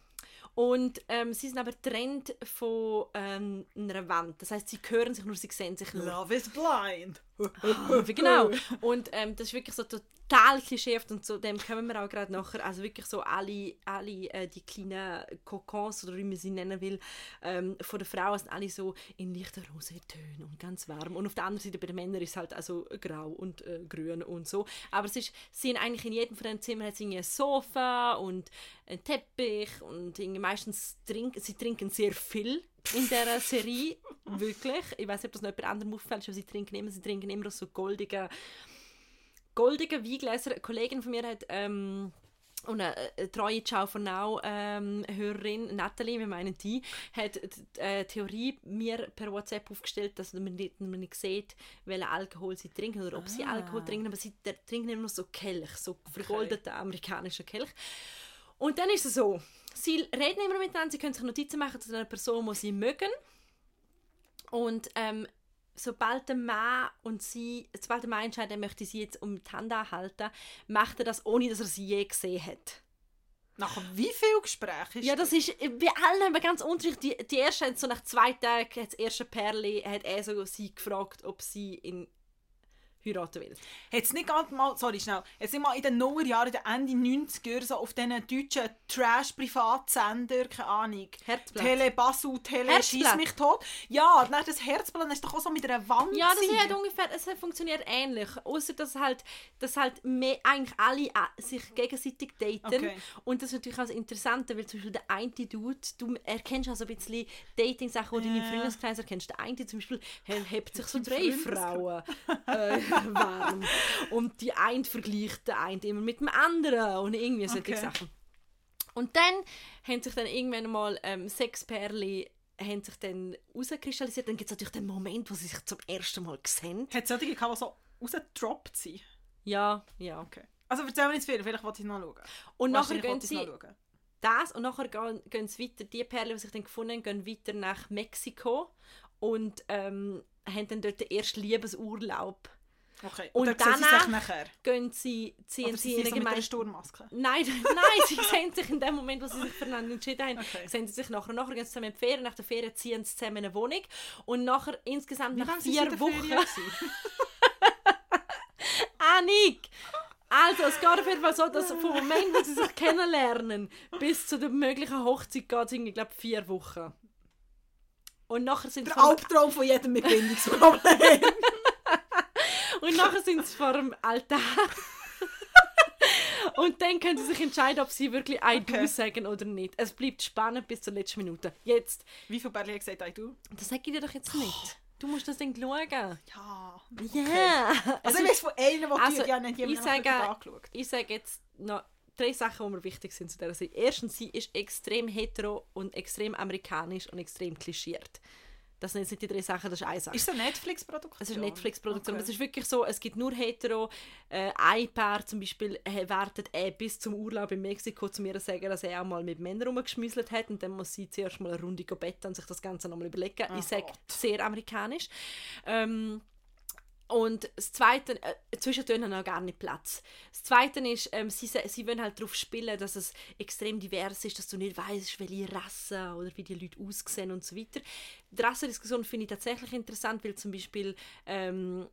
Und ähm, sie sind aber getrennt von ähm, einer Wand. Das heißt, sie hören sich nur, sie sehen sich nur. Love is blind. Ah, genau. Und ähm, das ist wirklich so total klischeehaft und zu dem kommen wir auch gerade nachher. Also wirklich so alle, alle äh, die kleinen Kokons oder wie man sie nennen will, ähm, von den Frauen sind alle so in leichten Rosetönen und ganz warm. Und auf der anderen Seite bei den Männern ist es halt also grau und äh, grün und so. Aber es ist, sie sind eigentlich in jedem von den Zimmern hat ein Sofa und ein Teppich und meistens trinken, sie trinken sehr viel in dieser Serie, wirklich. Ich weiß nicht, ob das noch jemand anderem auffällt, aber sie trinken immer, sie trinken immer aus so goldigen goldigen Weingläser. Eine Kollegin von mir hat ähm, und eine, eine treue Ciao for Now ähm, Hörerin, Natalie, wir meinen die, hat eine Theorie mir per WhatsApp aufgestellt, dass man nicht, man nicht sieht, welchen Alkohol sie trinken oder ob ah. sie Alkohol trinken, aber sie trinken immer so Kelch, so vergoldeten okay. amerikanischen Kelch. Und dann ist es so, sie reden immer miteinander, sie können sich Notizen machen zu einer Person, die sie mögen. Und ähm, sobald der Mann und sie, sobald der Mann entscheidet, er möchte sie jetzt um die Hand anhalten, macht er das, ohne dass er sie je gesehen hat. Nach wie viel Gespräch ist Ja, das ist bei allen ganz unterschiedlich. Die, die erste, so nach zwei Tagen, hat das erste Perli, hat er so sie gefragt, ob sie in heiraten will. Hat es nicht mal, sorry schnell, jetzt nicht mal in den Nullerjahren, den Ende 90er, so auf diesen deutschen Trash-Privatsender, keine Ahnung, Herzblatt. Tele Basu, Tele Schieß mich tot. Ja, das Herzblatt ist doch auch so mit einer Wand Ja, das hat ungefähr, es funktioniert ähnlich, außer dass halt, dass halt mehr, eigentlich alle äh, sich gegenseitig daten okay. und das ist natürlich auch das Interessante, weil zum Beispiel der eine Dude, du erkennst also ein bisschen Dating-Sachen, die du in deinem Freundeskreis erkennst. Der eine zum Beispiel hebt sich so drei Frauen. [laughs] äh, [laughs] warm. Und die eine vergleicht der eine immer mit dem anderen und irgendwie solche okay. Sachen. Und dann haben sich dann irgendwann mal ähm, sechs Perlen haben sich dann rauskristallisiert. Dann gibt es natürlich den Moment, wo sie sich zum ersten Mal sehen. Hat es solche gehabt, die so rausgedroppt sind? Ja, ja. Okay. Also erzähl mir nicht viel, vielleicht wollte ich noch schauen. Und nachher gehen sie das und nachher gehen, gehen sie weiter, die Perlen, die sich dann gefunden haben, gehen weiter nach Mexiko und ähm, haben dann dort den ersten Liebesurlaub Okay. Und, und dann danach nachher? gehen sie, ziehen Oder sie, sie in eine so Gemeinde... Sturmmaske? Nein, [laughs] nein, sie [laughs] sehen sich in dem Moment, wo sie sich füreinander entschieden haben, okay. sehen sie sich nachher. Nachher gehen sie zusammen in die Ferien, nach der Ferien ziehen sie zusammen in eine Wohnung und nachher insgesamt Wie nach vier Wochen... [laughs] Annik! Also, es geht auf jeden Fall so, dass vom Moment, wo sie sich kennenlernen, bis zu der möglichen Hochzeit geht es irgendwie, glaube vier Wochen. Und nachher sind Der Albtraum von jedem mit Bindungsproblem. Und nachher sind sie vor dem Altar. Und dann können sie sich entscheiden, ob sie wirklich I okay. do sagen oder nicht. Es bleibt spannend bis zur letzten Minute. Jetzt. Wie viele Bärli hat gesagt I do? Das sage ich dir doch jetzt nicht. Du musst das dann schauen. Ja. Ja. Yeah. Also, ich weiß von einem, der also, ja nicht ich sage, angeschaut. Ich sage jetzt noch drei Sachen, die mir wichtig sind zu dieser Serie. Erstens, sie ist extrem hetero und extrem amerikanisch und extrem klischiert. Das sind jetzt nicht die drei Sachen, das ist eine Sache. Ist es eine Netflix-Produktion? Es ist eine Netflix-Produktion. Okay. Es ist wirklich so, es gibt nur hetero. Äh, ein Paar zum Beispiel äh, wartet äh, bis zum Urlaub in Mexiko zu mir sagen, dass er auch mal mit Männern rumgeschmüsselt hat und dann muss sie zuerst mal eine Runde betten und sich das Ganze nochmal überlegen. Oh ich sage, sehr amerikanisch. Ähm, und das Zweite, äh, zwischendurch haben auch gar nicht Platz. Das Zweite ist, ähm, sie, sie wollen halt darauf spielen, dass es extrem divers ist, dass du nicht weißt, welche Rasse oder wie die Leute aussehen und so weiter. Die Rassendiskussion finde ich tatsächlich interessant, weil zum Beispiel ähm,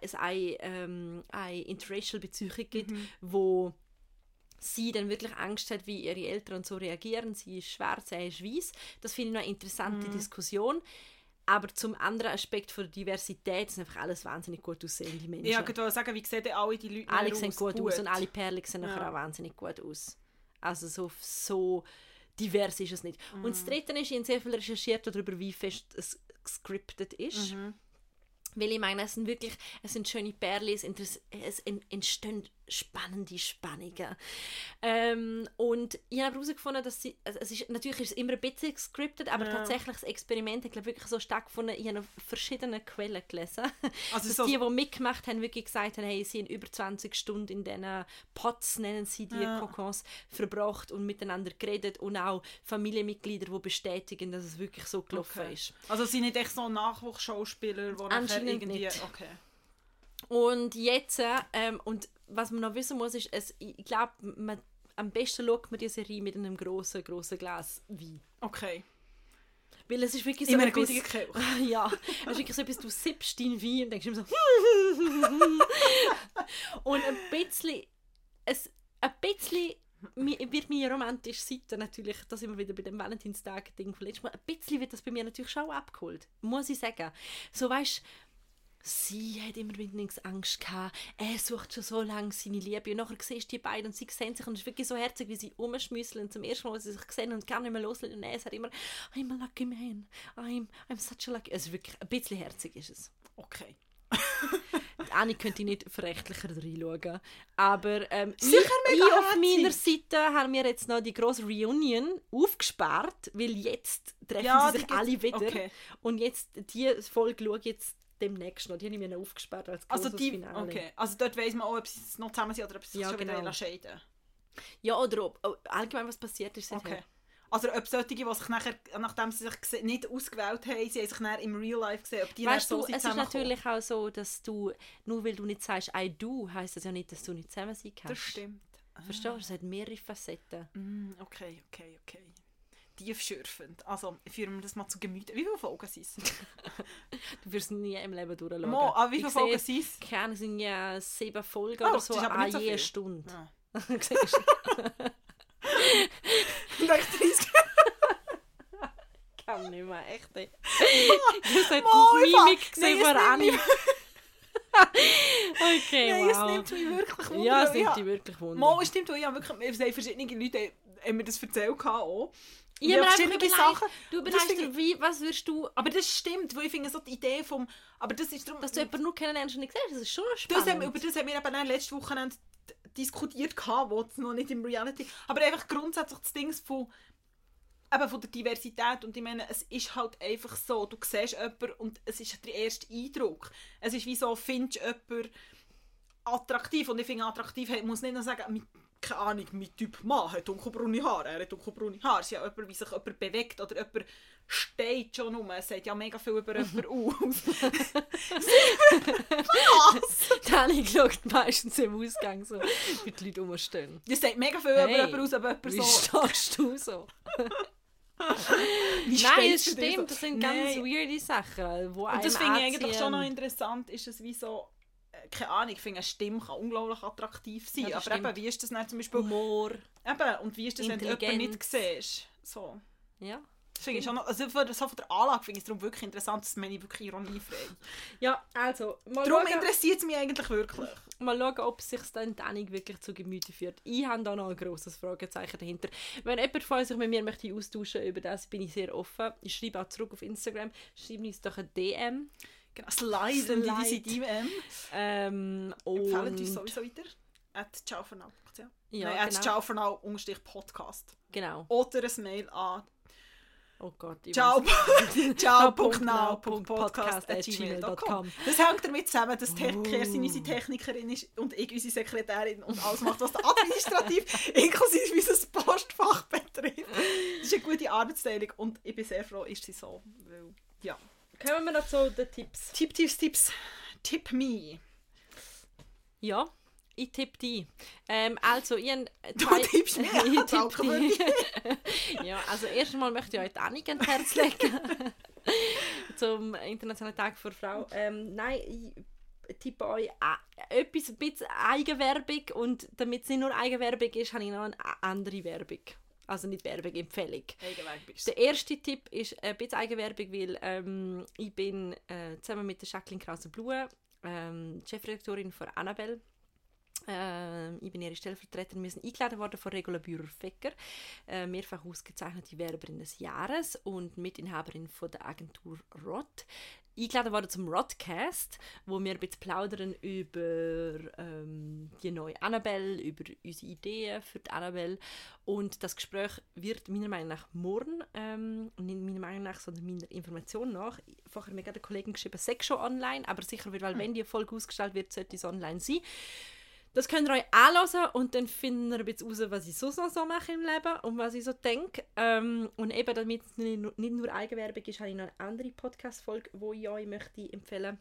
es eine, ähm, eine interracial Beziehung gibt, mhm. wo sie dann wirklich Angst hat, wie ihre Eltern und so reagieren. Sie ist schwarz, er ist weiß. Das finde ich eine interessante mhm. Diskussion. Aber zum anderen Aspekt von der Diversität sind einfach alles wahnsinnig gut aussehende Menschen. Ja, ich wollte sagen, wie sehen alle die Leute Alle sehen gut, gut, aus und alle Perlen sehen ja. auch wahnsinnig gut aus. Also so, so divers ist es nicht. Mhm. Und das Dritte ist, ich habe sehr viel recherchiert darüber, wie fest es gescriptet ist. Mhm. Weil ich meine, es sind wirklich es sind schöne Perlen, es, es entstehen spannende Spannungen. Ähm, und ich habe herausgefunden, dass sie, also es ist, natürlich ist es immer ein bisschen gescriptet, aber ja. tatsächlich das Experiment hat glaube wirklich so stattgefunden, ich habe verschiedene Quellen gelesen, [laughs] also dass so die, die mitgemacht haben, wirklich gesagt haben, hey, sie haben über 20 Stunden in diesen Pots, nennen sie die ja. Kokons, verbracht und miteinander geredet und auch Familienmitglieder, die bestätigen, dass es wirklich so gelaufen okay. ist. Also sie sind nicht echt so Nachwuchsschauspieler, die irgendwie... Nicht. Okay. Und jetzt, ähm, und was man noch wissen muss, ist, es, ich glaube, am besten schaut man die Serie mit einem grossen, grossen Glas Wein. Okay. Weil es ist wirklich so Immer etwas... [laughs] ja, es ist wirklich so etwas, du sippst deinen Wein und denkst immer so... [laughs] und ein bisschen... Es, ein bisschen wird meine romantische Seite natürlich, da sind wir wieder bei dem Valentinstag-Ding von letztes Mal, ein bisschen wird das bei mir natürlich schon abgeholt, muss ich sagen. So weißt sie hat immer mit Angst gehabt. Er sucht schon so lange seine Liebe. Und nachher siehst du die beiden und sie sehen sich und es ist wirklich so herzig, wie sie umschmüsseln zum ersten Mal, als sie sich sehen und gar nicht mehr loslassen. Und er sagt immer, I'm a lucky man. I'm, I'm such a lucky... Es ist wirklich, ein bisschen herzig ist es. Okay. [laughs] Anni könnte ich nicht verrechtlicher reinschauen. Aber ähm, ich, ich auf meiner Seite haben wir jetzt noch die grosse Reunion aufgesperrt, weil jetzt treffen Ja, sie sich alle wieder. okay. Und jetzt, die Folge schaue jetzt demnächst noch. Die habe ich mir noch aufgesperrt als Also die, Finale. okay. Also dort weiss man auch, ob sie noch zusammen sind oder ob sie sich Ja, schon genau. wieder scheiden Ja, oder ob, ob allgemein was passiert ist seither. Okay. Also ob solche, die sich nachher, nachdem sie sich nicht ausgewählt haben, sie haben sich nachher im Real Life gesehen, ob die Weißt du, so es ist natürlich auch so, dass du, nur weil du nicht sagst I do, heisst das ja nicht, dass du nicht zusammen sein kannst. Das stimmt. Verstehst du? Es hat mehrere Facetten. Mm, okay, okay, okay. Tiefschürfend. Also, führen wir das mal zu Gemüte. Wie viele Folgen sind es? [laughs] Du wirst nie im Leben durchschauen. Mo, ah, wie viele Ich Folgen sind es? Keine es sind ja sieben Folgen Oh, oder so, aber an nicht so je. Stunde. [laughs] Ja. Siehst du? Dann 30 kann nicht mehr, echt nicht. [laughs] Das hat Mo, Mimik gesehen von es Anni. mich- Okay, Nein, es wow. nimmt mich wirklich Wunder. ja, es nimmt ich dich wirklich Wunder. Mo, es stimmt, ich habe wirklich, es haben verschiedene Leute haben mir das erzählt auch. ich habe verschiedene Sachen. du das überlegst dir, wie, was würdest du, Aber das stimmt, weil ich finde so die Idee vom... Aber das ist darum... dass du jemanden nur kennenlernst und nicht siehst, das ist schon das spannend. haben, über das haben wir eben letzte Woche diskutiert, wo es noch nicht im Reality... Aber einfach grundsätzlich das Ding von... Eben von der Diversität und ich meine, es ist halt einfach so, du siehst jemanden und es ist der erste Eindruck. Es ist wie so, findest du jemanden attraktiv und ich finde attraktiv, muss nicht nur sagen, mit, keine Ahnung, mein Typ Mann hat dunkelbraune Haare, er hat dunkelbraune Haare, es ist ja jemand, wie sich jemand bewegt oder jemand steht schon um, es sagt ja mega viel über jemanden [laughs] aus. Was? [laughs] [laughs] Dani schaut meistens im Ausgang so, wie die Leute rumstehen. Das sagt mega viel Hey, über jemanden aus, aber Wie jemand so... stehst du so? Wie Nein, es dir stimmt, so? das sind ganz Nein. weirde Sachen, wo Und das finde ich eigentlich schon noch interessant, ist es wie so, keine Ahnung, ich finde eine Stimme kann unglaublich attraktiv sein, Ja, aber eben, stimmt. wie ist das dann zum Beispiel, Humor. eben, und wie ist das, wenn du jemanden nicht siehst? So. Ja. Das finde ich schon noch, also von, so von der Anlage finde ich es darum wirklich interessant, das meine ich wirklich ironiefrei. [laughs] ja, also, mal Darum interessiert es mich eigentlich wirklich. mal schauen, ob es sich dann Dani wirklich zu Gemüte führt. Ich habe da noch ein grosses Fragezeichen dahinter. Wenn jemand von sich mit mir möchte austauschen über das, bin ich sehr offen. Ich schreibe auch zurück auf Instagram. Schreibe uns doch ein DM. Genau, slide Slide. diese DM. Ähm, Empfehlen uns und sowieso weiter. At ciao for now. Ja, Nein, at genau. ciao for now unterstrich Podcast. genau. Oder ein Mail an Oh Gott, ich ciao.now.podcast.gmail.com [laughs] Das hängt damit zusammen, dass Te Kerstin unsere Technikerin ist und ich unsere Sekretärin und alles macht, was administrativ [laughs] inklusive unser Postfach betrifft. Das ist eine gute Arbeitsteilung und ich bin sehr froh, ist sie so. Weil, ja. Kommen wir noch zu den Tipps. Tipp, Tipps, Tipps. Tip me. Ja, ich tippe die. Ähm, also, ich Du tippst mir, [laughs] ich danke die. [laughs] ja, also erstmal möchte ich euch die Annik ans Herz legen. [laughs] Zum Internationalen Tag für Frau. Ähm, nein, ich tippe euch äh, etwas ein bisschen Eigenwerbung und damit es nicht nur Eigenwerbung ist, habe ich noch eine andere Werbung. Also nicht Werbung, Empfehlung. Eigenweg bist Der erste Tipp ist ein bisschen Eigenwerbung, weil ähm, ich bin äh, zusammen mit der Jacqueline Krause-Blue, ähm, Chefredaktorin von Annabelle, ähm, ich bin ihre Stellvertreterin. Wir sind eingeladen worden von Regula Bührer-Fecker, äh, mehrfach ausgezeichnete Werberin des Jahres und Mitinhaberin von der Agentur ROT. Eingeladen worden zum Rodcast, wo wir ein bisschen plaudern über ähm, die neue Annabelle, über unsere Ideen für die Annabelle. Und das Gespräch wird meiner Meinung nach morgen, ähm, nicht meiner Meinung nach, sondern meiner Information nach, vorher mir gerade eine Kollegin geschrieben, sechs schon online, aber sicher wird, weil wenn die Folge ausgestellt wird, sollte es online sein. Das könnt ihr euch anhören und dann finden ihr ein bisschen raus, was ich sonst noch so mache im Leben und was ich so denke. Ähm, und eben, damit es nicht, nur- Eigenwerbung ist, habe ich noch eine andere Podcast-Folge, die ich euch möchte empfehlen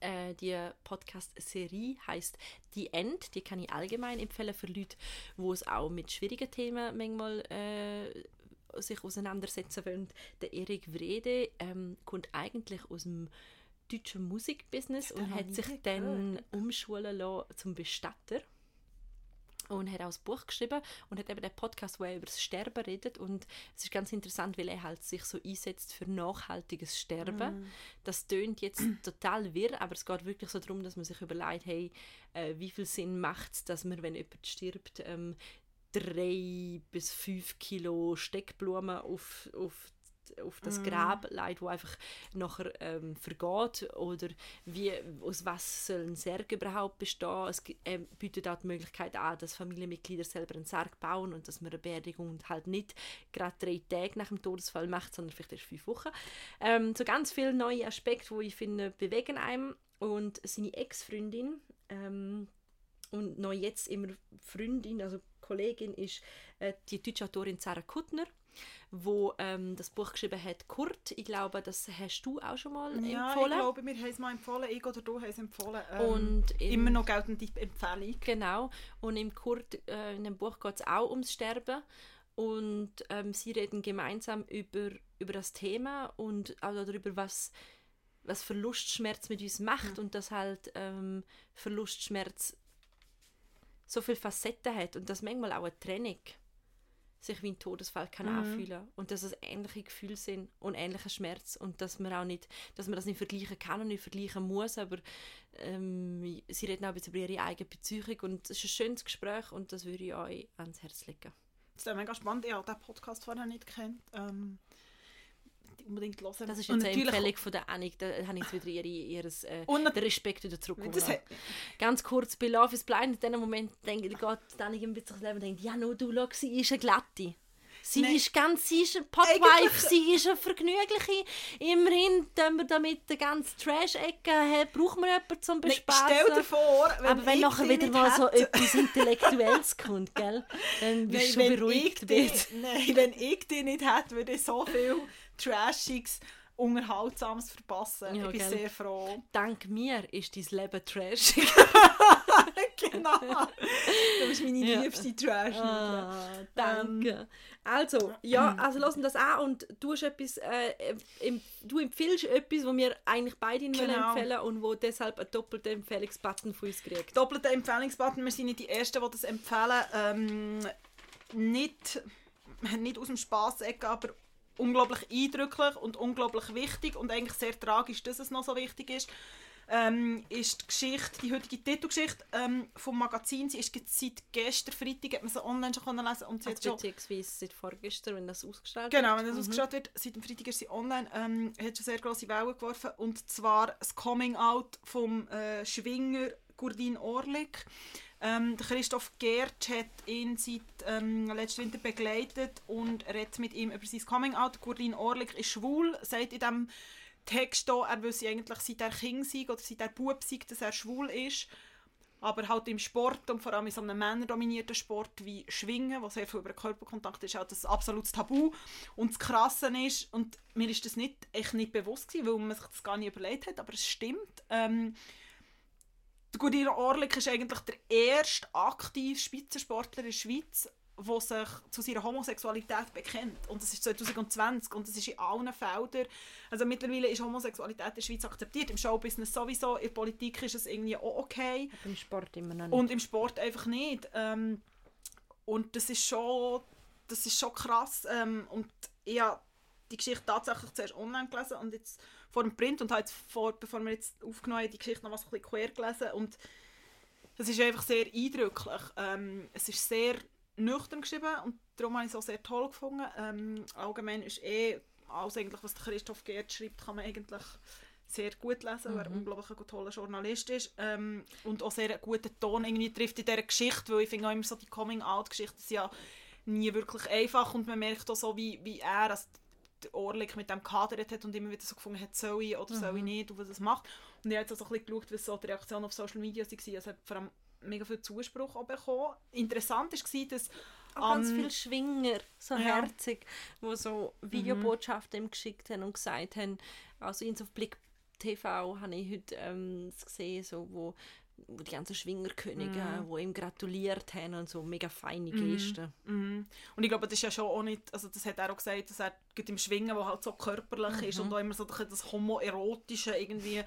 äh, die Podcast-Serie heißt The End. Die kann ich allgemein empfehlen für Leute, die es auch mit schwierigen Themen manchmal äh, sich auseinandersetzen wollen. Der Erik Wrede ähm, kommt eigentlich aus dem deutschen Musikbusiness und hat ich sich nie dann gehört. umschulen lassen zum Bestatter und hat auch ein Buch geschrieben und hat eben den Podcast, wo er über das Sterben redet und es ist ganz interessant, weil er halt sich so einsetzt für nachhaltiges Sterben. Mhm. Das tönt jetzt [clears throat] total wirr, aber es geht wirklich so darum, dass man sich überlegt, hey, äh, wie viel Sinn macht es, dass man, wenn jemand stirbt, ähm, drei bis fünf Kilo Steckblumen auf, auf auf das mm. Grab legt, wo einfach nachher ähm, vergeht oder wie, aus was soll ein Sarg überhaupt bestehen. Es äh, bietet auch die Möglichkeit an, dass Familienmitglieder selber einen Sarg bauen und dass man eine Beerdigung halt nicht gerade drei Tage nach dem Todesfall macht, sondern vielleicht erst fünf Wochen. Ähm, so ganz viele neue Aspekte, wo ich finde, bewegen einem und seine Ex-Freundin ähm, und noch jetzt immer Freundin, also Kollegin ist äh, die deutsche Autorin Sarah Kuttner wo ähm, das Buch geschrieben hat, Kurt. Ich glaube, das hast du auch schon mal ja, empfohlen. Ja, ich glaube, wir haben es mal empfohlen. Ich oder du haben es empfohlen. Ähm, und immer noch geltende Empfehlung. Genau. Und im Kurt, äh, in dem Buch geht es auch ums Sterben. Und ähm, sie reden gemeinsam über, über das Thema und auch darüber, was, was Verlustschmerz mit uns macht mhm. und dass halt ähm, Verlustschmerz so viele Facetten hat und dass manchmal auch eine Trennung sich wie ein Todesfall kann mhm. anfühlen und dass es ähnliche Gefühle sind und ähnlicher Schmerz und dass man auch nicht, dass man das nicht vergleichen kann und nicht vergleichen muss, aber ähm, sie reden auch über ihre eigene Beziehung und es ist ein schönes Gespräch und das würde ich euch ans Herz legen. Das ist mega spannend, ich habe diesen Podcast vorher nicht kennt. Ähm, unbedingt hören. Das ist jetzt eine Empfehlung von der Annik, da habe ich jetzt wieder ihre, ihres, äh, den Respekt wieder zurückgeholt. Ganz kurz, bei Love is Blind, in dem Moment denke ich, geht Annik ein bisschen Leben und denkt, ja, nur du, schau, sie ist eine Glatte. Sie Nein. ist ganz, sie ist eine Potwife, sie ist eine vergnügliche. Immerhin, wenn wir damit die ganze Trash-Ecke haben, brauchen wir jemanden zum Bespaßen. stell dir vor, wenn Aber wenn nachher wieder mal so etwas Intellektuelles kommt, gell, dann bist du schon beruhigt. Die, Nein, wenn ich die nicht hätte, würde ich so viel Trashiges, Unterhaltsames verpassen. Ja, ich bin gell. sehr froh. Dank mir ist dein Leben trashig. [laughs] genau. Du bist meine ja. liebste trash ah, Danke. Ähm, also, ja, [clears throat] also lassen das an und du hast etwas, äh, du empfiehlst etwas, was wir eigentlich beide genau. empfehlen und wo deshalb einen doppelten Empfehlungsbutton von uns kriegt. Doppelter Empfehlungsbutton, wir sind nicht die Ersten, die das empfehlen. Ähm, nicht, nicht aus dem Spass-Ecke, aber unglaublich eindrücklich und unglaublich wichtig und eigentlich sehr tragisch, dass es noch so wichtig ist, ähm, ist die Geschichte, die heutige Titelgeschichte ähm, vom Magazin. Sie ist seit gestern Freitag, hat man sie online schon können lesen und sie also hat beziehungsweise seit vorgestern, wenn das ausgestrahlt wird. Genau, wenn das mhm. ausgestrahlt wird. Seit dem Freitag ist sie online. Ähm, hat schon sehr große Wellen geworfen und zwar das Coming Out vom äh, Schwinger Gurdin Orlik. Ähm, Christoph Gert hat ihn seit ähm, letzten Winter begleitet und redet mit ihm über sein Coming-out. Gurdin Orlik ist schwul, sagt in diesem Text hier, er wüsste eigentlich seit er Kind sei oder seit er Bub sei, dass er schwul ist. Aber halt im Sport und vor allem in so einem männerdominierten Sport wie Schwingen, wo sehr viel über Körperkontakt ist, halt das absolutes Tabu. Und das Krasse ist, und mir ist das nicht, echt nicht bewusst gewesen, weil man sich das gar nicht überlegt hat, aber es stimmt, ähm, der Gudino Orlik ist eigentlich der erste aktive Spitzensportler in der Schweiz, der sich zu seiner Homosexualität bekennt. Und das ist 2020 und das ist in allen Feldern. Also mittlerweile ist Homosexualität in der Schweiz akzeptiert. Im Showbusiness sowieso, in der Politik ist es irgendwie auch okay. Aber im Sport immer noch nicht. Und im Sport einfach nicht. Ähm, und das ist schon, das ist schon krass. Ähm, und ich habe die Geschichte tatsächlich zuerst online gelesen und jetzt vor dem Print und habe jetzt vor, bevor wir jetzt aufgenommen haben, die Geschichte noch was ein bisschen quer gelesen und das ist einfach sehr eindrücklich. Ähm, es ist sehr nüchtern geschrieben und darum habe ich es auch sehr toll gefunden. Ähm, allgemein ist eh alles eigentlich, was Christoph Gerd schreibt, kann man eigentlich sehr gut lesen, mhm. weil er ein unglaublich ein toller Journalist ist ähm, und auch sehr einen guten Ton irgendwie trifft in dieser Geschichte, weil ich finde auch immer so die Coming-out-Geschichten sind ja nie wirklich einfach und man merkt auch so, wie, wie er, also Orlik mit dem gehadert hat und immer wieder so gefunden hat, soll ich oder mhm. soll ich nicht und was das macht. Und ich habe jetzt auch so ein bisschen geschaut, was so die Reaktion auf Social Media war. Es hat vor allem mega viel Zuspruch bekommen. Interessant war, dass auch ganz viele Schwinger, so ja. herzig, die so Videobotschaften mhm. geschickt haben und gesagt haben, also in auf Blick TV habe ich heute ähm, gesehen, so, wo die ganzen Schwingerkönige, mm. die ihm gratuliert haben und so mega feine mhm. Gesten. Mm. Und ich glaube, das ist ja schon auch nicht, also das hat er auch gesagt, dass er im Schwingen, wo halt so körperlich -hmm. ist und auch immer so das homoerotische irgendwie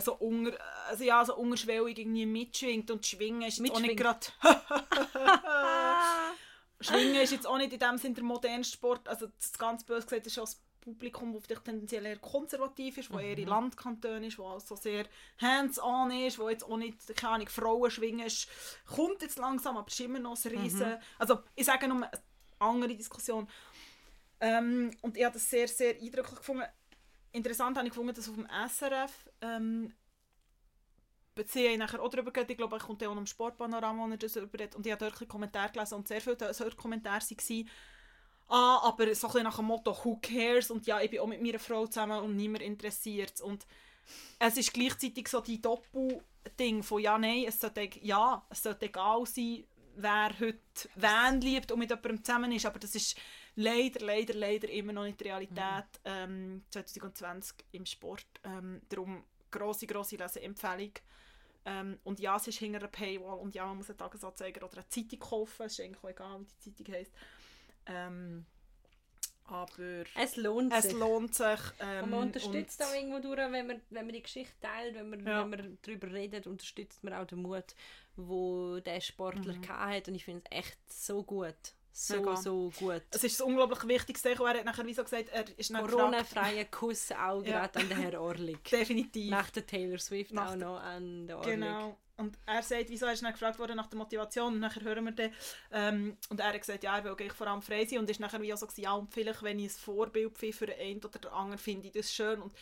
so unter, also ja, so unterschwellig irgendwie mitschwingt und Schwingen ist jetzt auch nicht gerade [laughs] [laughs] Schwingen ist jetzt auch nicht in dem Sinne der modernste Sport, also das ganz böse gesagt ist schon Publikum, das vielleicht tendenziell eher konservativ ist, wo mhm. eher in Landkantonen ist, wo also sehr hands-on ist, wo jetzt auch nicht, keine Ahnung, Frauen schwingen, ist, kommt jetzt langsam, aber es ist immer noch ein Riesen... Mhm. Also ich sage nur eine andere Diskussion. Ähm, und ich habe das sehr, sehr eindrücklich gefunden. Interessant habe ich gefunden, dass auf dem SRF ähm, beziehe ich nachher auch darüber geredet. Ich glaube, ich kommt auch noch im Sportpanorama, wo er das überredet. Und ich habe dort Kommentare gelesen und sehr viele solche Kommentare waren, ah, aber so ein bisschen nach dem Motto, who cares? Und ja, ich bin auch mit meiner Frau zusammen und niemand interessiert Und es ist gleichzeitig so die Doppel-Ding von ja, nein, es sollte, ja, es sollte egal sein, wer heute wen liebt und mit jemandem zusammen ist, aber das ist leider, leider, leider immer noch nicht die Realität ähm, 2020 im Sport. Ähm, darum grosse, grosse Leseempfehlung. Ähm, und ja, es ist hinter einer Paywall und ja, man muss einen Tagesanzeiger oder eine Zeitung kaufen, es ist eigentlich auch egal, wie die Zeitung heisst. Ähm, aber es lohnt es sich. lohnt sich. Ähm, und man unterstützt und- auch irgendwo durch, wenn man, wenn man die Geschichte teilt, wenn man, Ja. wenn man darüber redet, unterstützt man auch den Mut, wo der Sportler Mhm. gehabt hat. Und ich finde es echt so gut. So, Mega. so gut. Es ist unglaublich wichtiges und Er hat nachher wie so gesagt, er ist Corona-freie Kuss auch [laughs] Ja. gerade an den Herrn Orlik. definitiv. Nach der Taylor Swift Nach auch noch an den Orlik. Genau. Und er sagt, wieso er ist dann gefragt worden nach der Motivation und nachher hören wir den. Ähm, und er hat gesagt, ja, er will eigentlich vor allem frei sein und ist nachher wie auch so gewesen, ja, und vielleicht, wenn ich ein Vorbild bin für den einen oder den anderen, finde ich das schön. Und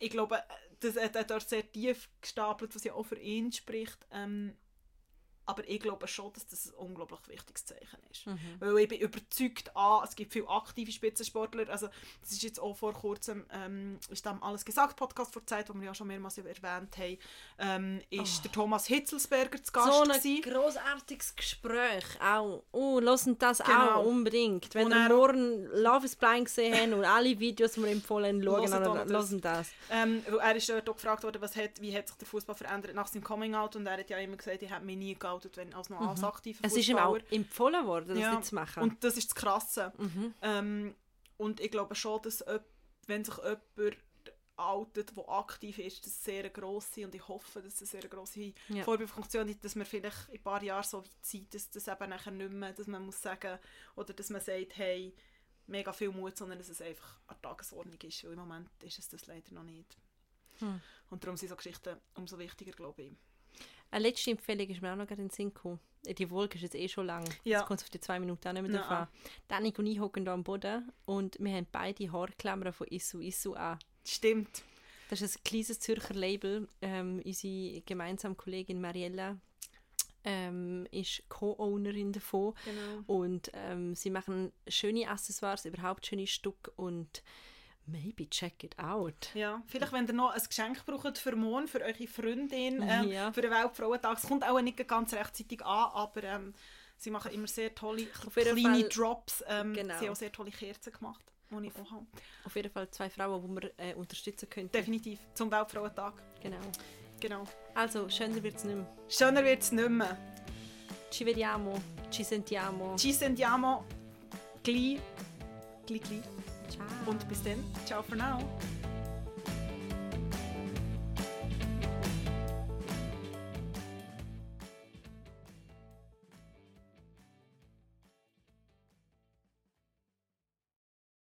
ich glaube, das hat er dort sehr tief gestapelt, was ja auch für ihn spricht. Ähm, aber ich glaube schon, dass das ein unglaublich wichtiges Zeichen ist. Mhm. Weil ich bin überzeugt, ah, es gibt viele aktive Spitzensportler. Also, das ist jetzt auch vor kurzem, ähm, ist dem «Alles gesagt» Podcast vor Zeit, wo wir ja schon mehrmals erwähnt haben, ähm, ist der Thomas Hitzelsberger zu Gast Oh. So ein gewesen. grossartiges Gespräch auch. Oh, hören das Genau. auch unbedingt. Wenn Und ihr morgen Love is Blind gesehen habt und alle Videos, die wir empfohlen schauen, Hören das. hören das. Ähm, weil er ist dort auch gefragt worden, was hat, wie hat sich der Fußball verändert nach seinem Coming-out und er hat ja immer gesagt, ich habe mich nie geoutet, wenn als noch als aktiver Mhm. Es ist ihm auch empfohlen worden, das Ja. nicht zu machen. Und das ist das Krasse. mhm. Ähm, und ich glaube schon, dass wenn sich jemand outet, der aktiv ist, das sehr grosse und ich hoffe, dass das eine sehr grosse Ja. Vorbildfunktion ist, dass wir vielleicht in ein paar Jahren so weit sind, dass das eben nachher nicht mehr, dass man muss sagen, oder dass man sagt, hey, mega viel Mut, sondern dass es einfach an der Tagesordnung ist, weil im Moment ist es das leider noch nicht. Hm. Und darum sind so Geschichten umso wichtiger, glaube ich. Eine letzte Empfehlung ist mir auch noch gerade in den Sinn gekommen. Äh, Die Folge ist jetzt eh schon lang. Ja. Jetzt kommt es auf die zwei Minuten auch nicht mehr drauf Nein. an. Danik und ich hocken da am Boden und wir haben beide Haarklammern von Issu Issu an. Stimmt. Das ist ein kleines Zürcher Label. Ähm, unsere gemeinsame Kollegin Mariella ähm, ist Co-Ownerin davon. Genau. Und ähm, sie machen schöne Accessoires, überhaupt schöne Stücke und maybe check it out. Ja, vielleicht, wenn ihr noch ein Geschenk braucht für morgen, für eure Freundin, ähm, Ja. für den Weltfrauentag. Es kommt auch nicht ganz rechtzeitig an, aber ähm, sie machen immer sehr tolle kleine Fall- Drops. Ähm, Genau. Sie haben auch sehr tolle Kerzen gemacht, die ich auch habe. Auf jeden Fall zwei Frauen, die wir äh, unterstützen können. Definitiv, zum Weltfrauentag. Genau. Genau. Also, schöner wird es nicht mehr. Schöner wird es nicht mehr. Ci vediamo, ci sentiamo. Ci sentiamo gleich, gleich, gleich. Ciao. Und bis dann, ciao for now.